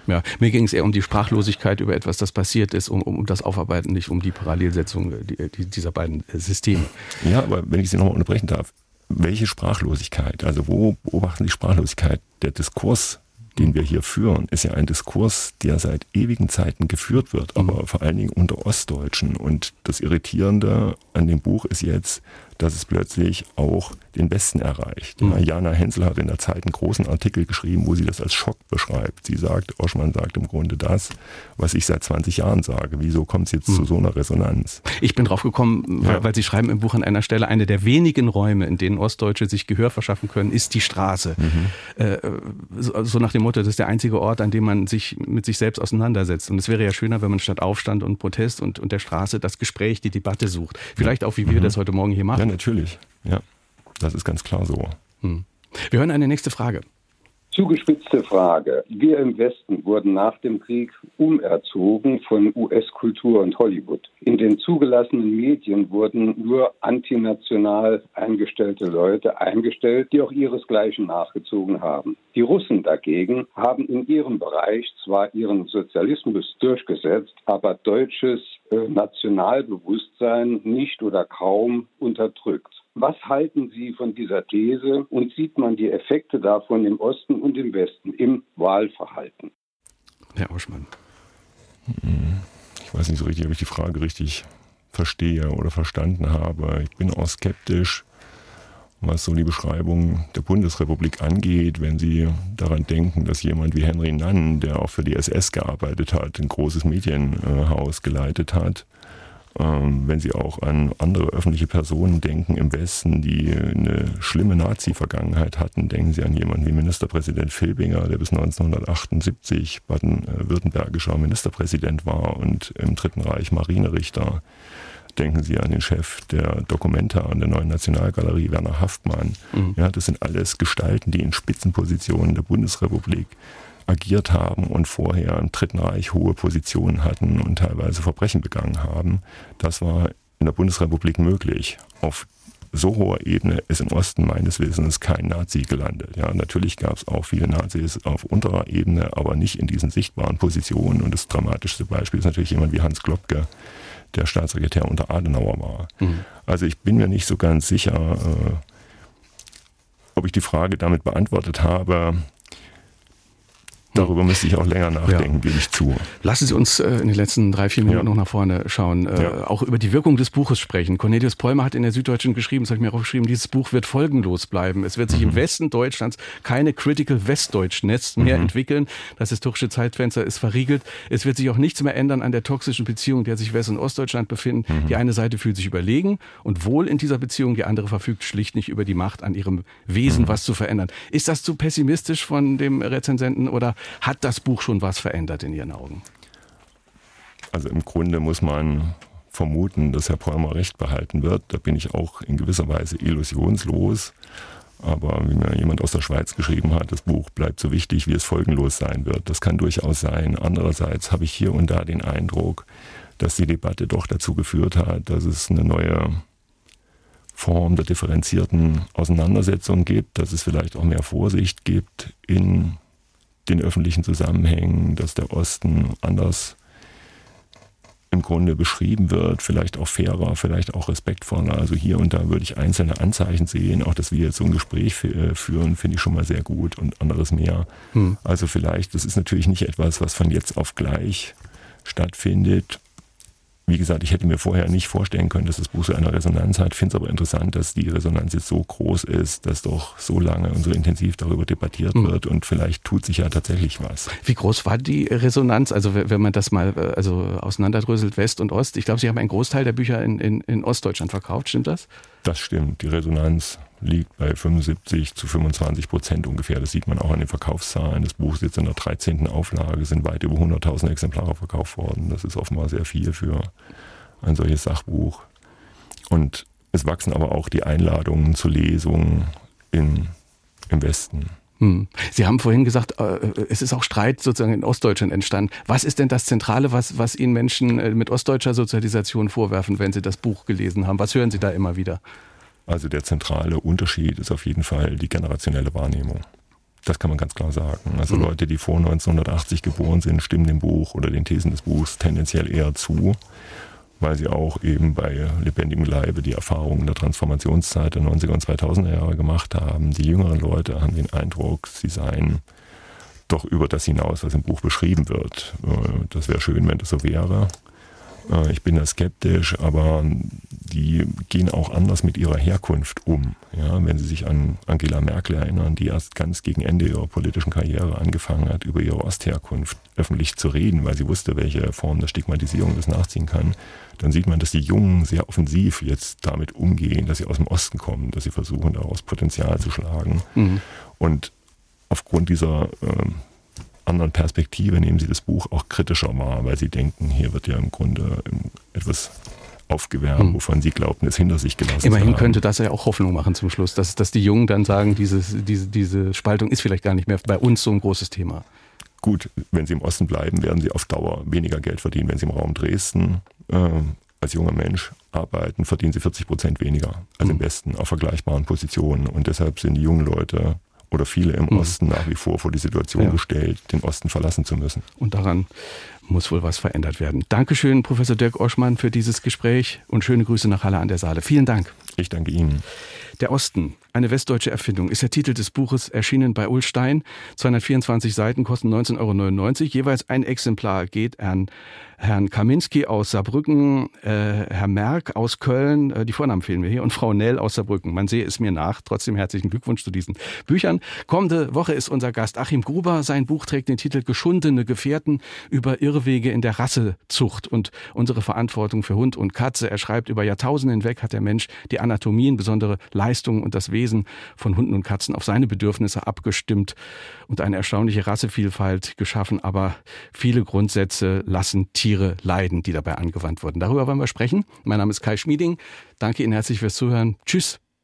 Speaker 1: ja, mir ging es eher um die Sprachlosigkeit über etwas, das passiert ist, um, um das Aufarbeiten, nicht um die Parallelsetzung die, die, dieser beiden äh, Systeme.
Speaker 2: Ja, aber wenn ich Sie nochmal unterbrechen darf, welche Sprachlosigkeit? Also wo beobachten Sie Sprachlosigkeit? Der Diskurs, den wir hier führen, ist ja ein Diskurs, der seit ewigen Zeiten geführt wird, aber mhm. vor allen Dingen unter Ostdeutschen. Und das Irritierende an dem Buch ist jetzt, dass es plötzlich auch den Westen erreicht. Mhm. Jana Hensel hat in der Zeit einen großen Artikel geschrieben, wo sie das als Schock beschreibt. Sie sagt, Oschmann sagt im Grunde das, was ich seit 20 Jahren sage. Wieso kommt es jetzt mhm. zu so einer Resonanz?
Speaker 1: Ich bin drauf gekommen, ja. weil, Sie schreiben im Buch an einer Stelle, eine der wenigen Räume, in denen Ostdeutsche sich Gehör verschaffen können, ist die Straße. Mhm. Äh, so, so, nach dem Motto, das ist der einzige Ort, an dem man sich mit sich selbst auseinandersetzt. Und es wäre ja schöner, wenn man statt Aufstand und Protest und, und der Straße das Gespräch, die Debatte sucht. Vielleicht auch, wie wir mhm. das heute Morgen hier machen.
Speaker 2: Natürlich. Ja, das ist ganz klar so.
Speaker 1: Hm. Wir hören eine nächste Frage.
Speaker 8: Zugespitzte Frage. Wir im Westen wurden nach dem Krieg umerzogen von US-Kultur und Hollywood. In den zugelassenen Medien wurden nur antinational eingestellte Leute eingestellt, die auch ihresgleichen nachgezogen haben. Die Russen dagegen haben in ihrem Bereich zwar ihren Sozialismus durchgesetzt, aber deutsches äh, Nationalbewusstsein nicht oder kaum unterdrückt. Was halten Sie von dieser These und sieht man die Effekte davon im Osten und im Westen im Wahlverhalten?
Speaker 1: Herr Oschmann.
Speaker 2: Ich weiß nicht so richtig, ob ich die Frage richtig verstehe oder verstanden habe. Ich bin auch skeptisch, was so die Beschreibung der Bundesrepublik angeht, wenn Sie daran denken, dass jemand wie Henry Nann, der auch für die SS gearbeitet hat, ein großes Medienhaus geleitet hat, wenn Sie auch an andere öffentliche Personen denken im Westen, die eine schlimme Nazi-Vergangenheit hatten, denken Sie an jemanden wie Ministerpräsident Filbinger, der bis 1978 baden-württembergischer Ministerpräsident war und im Dritten Reich Marinerichter. Denken Sie an den Chef der Documenta an der Neuen Nationalgalerie, Werner Haftmann. Mhm. Ja, das sind alles Gestalten, die in Spitzenpositionen der Bundesrepublik agiert haben und vorher im Dritten Reich hohe Positionen hatten und teilweise Verbrechen begangen haben. Das war in der Bundesrepublik möglich. Auf so hoher Ebene ist im Osten meines Wissens kein Nazi gelandet. Ja, natürlich gab es auch viele Nazis auf unterer Ebene, aber nicht in diesen sichtbaren Positionen. Und das dramatischste Beispiel ist natürlich jemand wie Hans Klopke, der Staatssekretär unter Adenauer war. Mhm. Also ich bin mir nicht so ganz sicher, äh, ob ich die Frage damit beantwortet habe, Darüber müsste ich auch länger nachdenken, ja. gebe ich zu.
Speaker 1: Lassen Sie uns äh, in den letzten drei, vier Minuten ja. noch nach vorne schauen, äh, ja. auch über die Wirkung des Buches sprechen. Cornelius Polmer hat in der Süddeutschen geschrieben, das habe ich mir auch geschrieben, dieses Buch wird folgenlos bleiben. Es wird sich mhm. im Westen Deutschlands keine Critical Westdeutsch-Netz mehr mhm. entwickeln. Das historische Zeitfenster ist verriegelt. Es wird sich auch nichts mehr ändern an der toxischen Beziehung, der sich West- und Ostdeutschland befinden. Mhm. Die eine Seite fühlt sich überlegen und wohl in dieser Beziehung, die andere verfügt schlicht nicht über die Macht, an ihrem Wesen mhm. was zu verändern. Ist das zu pessimistisch von dem Rezensenten oder hat das Buch schon was verändert in Ihren Augen?
Speaker 2: Also im Grunde muss man vermuten, dass Herr Polmer recht behalten wird. Da bin ich auch in gewisser Weise illusionslos. Aber wie mir jemand aus der Schweiz geschrieben hat, das Buch bleibt so wichtig, wie es folgenlos sein wird. Das kann durchaus sein. Andererseits habe ich hier und da den Eindruck, dass die Debatte doch dazu geführt hat, dass es eine neue Form der differenzierten Auseinandersetzung gibt, dass es vielleicht auch mehr Vorsicht gibt in den öffentlichen Zusammenhängen, dass der Osten anders im Grunde beschrieben wird, vielleicht auch fairer, vielleicht auch respektvoller. Also hier und da würde ich einzelne Anzeichen sehen. Auch dass wir jetzt so ein Gespräch äh, führen, finde ich schon mal sehr gut und anderes mehr. Hm. Also vielleicht, das ist natürlich nicht etwas, was von jetzt auf gleich stattfindet wie gesagt, ich hätte mir vorher nicht vorstellen können, dass das Buch so eine Resonanz hat. Finde es aber interessant, dass die Resonanz jetzt so groß ist, dass doch so lange und so intensiv darüber debattiert mhm. wird und vielleicht tut sich ja tatsächlich was.
Speaker 1: Wie groß war die Resonanz? Also wenn man das mal äh, also auseinanderdröselt, West und Ost. Ich glaube, Sie haben einen Großteil der Bücher in, in, in Ostdeutschland verkauft, stimmt das?
Speaker 2: Das stimmt. Die Resonanz liegt bei 75 zu 25 Prozent ungefähr. Das sieht man auch an den Verkaufszahlen. Das Buch ist jetzt in der 13. Auflage, sind weit über 100.000 Exemplare verkauft worden. Das ist offenbar sehr viel für ein solches Sachbuch. Und es wachsen aber auch die Einladungen zu Lesungen in, im Westen.
Speaker 1: Hm. Sie haben vorhin gesagt, äh, es ist auch Streit sozusagen in Ostdeutschland entstanden. Was ist denn das Zentrale, was, was Ihnen Menschen äh, mit ostdeutscher Sozialisation vorwerfen, wenn Sie das Buch gelesen haben? Was hören Sie da immer wieder?
Speaker 2: Also der zentrale Unterschied ist auf jeden Fall die generationelle Wahrnehmung. Das kann man ganz klar sagen. Also mhm. Leute, die vor 1980 geboren sind, stimmen dem Buch oder den Thesen des Buchs tendenziell eher zu, weil sie auch eben bei lebendigem Leibe die Erfahrungen der Transformationszeit der 90er und 2000er Jahre gemacht haben. Die jüngeren Leute haben den Eindruck, sie seien doch über das hinaus, was im Buch beschrieben wird. Äh, das wäre schön, wenn das so wäre. Äh, ich bin da skeptisch, aber die gehen auch anders mit ihrer Herkunft um. Ja, wenn Sie sich an Angela Merkel erinnern, die erst ganz gegen Ende ihrer politischen Karriere angefangen hat, über ihre Ostherkunft öffentlich zu reden, weil sie wusste, welche Form der Stigmatisierung das nachziehen kann, dann sieht man, dass die Jungen sehr offensiv jetzt damit umgehen, dass sie aus dem Osten kommen, dass sie versuchen, daraus Potenzial zu schlagen. Mhm. Und aufgrund dieser äh, anderen Perspektive nehmen sie das Buch auch kritischer wahr, weil sie denken, hier wird ja im Grunde etwas aufgewärmt, hm. wovon sie glaubten, es hinter sich gelassen
Speaker 1: Immerhin könnte das ja auch Hoffnung machen zum Schluss, dass, dass die Jungen dann sagen, dieses, diese, diese Spaltung ist vielleicht gar nicht mehr bei uns so ein großes Thema.
Speaker 2: Gut, wenn sie im Osten bleiben, werden sie auf Dauer weniger Geld verdienen. Wenn sie im Raum Dresden äh, als junger Mensch arbeiten, verdienen sie 40 Prozent weniger als hm. im Westen auf vergleichbaren Positionen. Und deshalb sind die jungen Leute oder viele im mhm. Osten nach wie vor vor die Situation ja. gestellt, den Osten verlassen zu müssen.
Speaker 1: Und daran muss wohl was verändert werden. Dankeschön, Professor Dirk Oschmann, für dieses Gespräch und schöne Grüße nach Halle an der Saale. Vielen Dank.
Speaker 2: Ich danke Ihnen.
Speaker 1: Der Osten, eine westdeutsche Erfindung, ist der Titel des Buches, erschienen bei Ulstein. 224 Seiten kosten 19,99 Euro. Jeweils ein Exemplar geht an Herrn Kaminski aus Saarbrücken, äh, Herr Merck aus Köln, äh, die Vornamen fehlen mir hier, und Frau Nell aus Saarbrücken. Man sehe es mir nach. Trotzdem herzlichen Glückwunsch zu diesen Büchern. Kommende Woche ist unser Gast Achim Gruber. Sein Buch trägt den Titel Geschundene Gefährten über Irrwege in der Rassezucht und unsere Verantwortung für Hund und Katze. Er schreibt, über Jahrtausende hinweg hat der Mensch die Anatomien, besondere Leistungen und das Wesen von Hunden und Katzen auf seine Bedürfnisse abgestimmt und eine erstaunliche Rassevielfalt geschaffen. Aber viele Grundsätze lassen Tiere Tiere leiden, die dabei angewandt wurden. Darüber wollen wir sprechen. Mein Name ist Kai Schmieding. Danke Ihnen herzlich fürs Zuhören. Tschüss.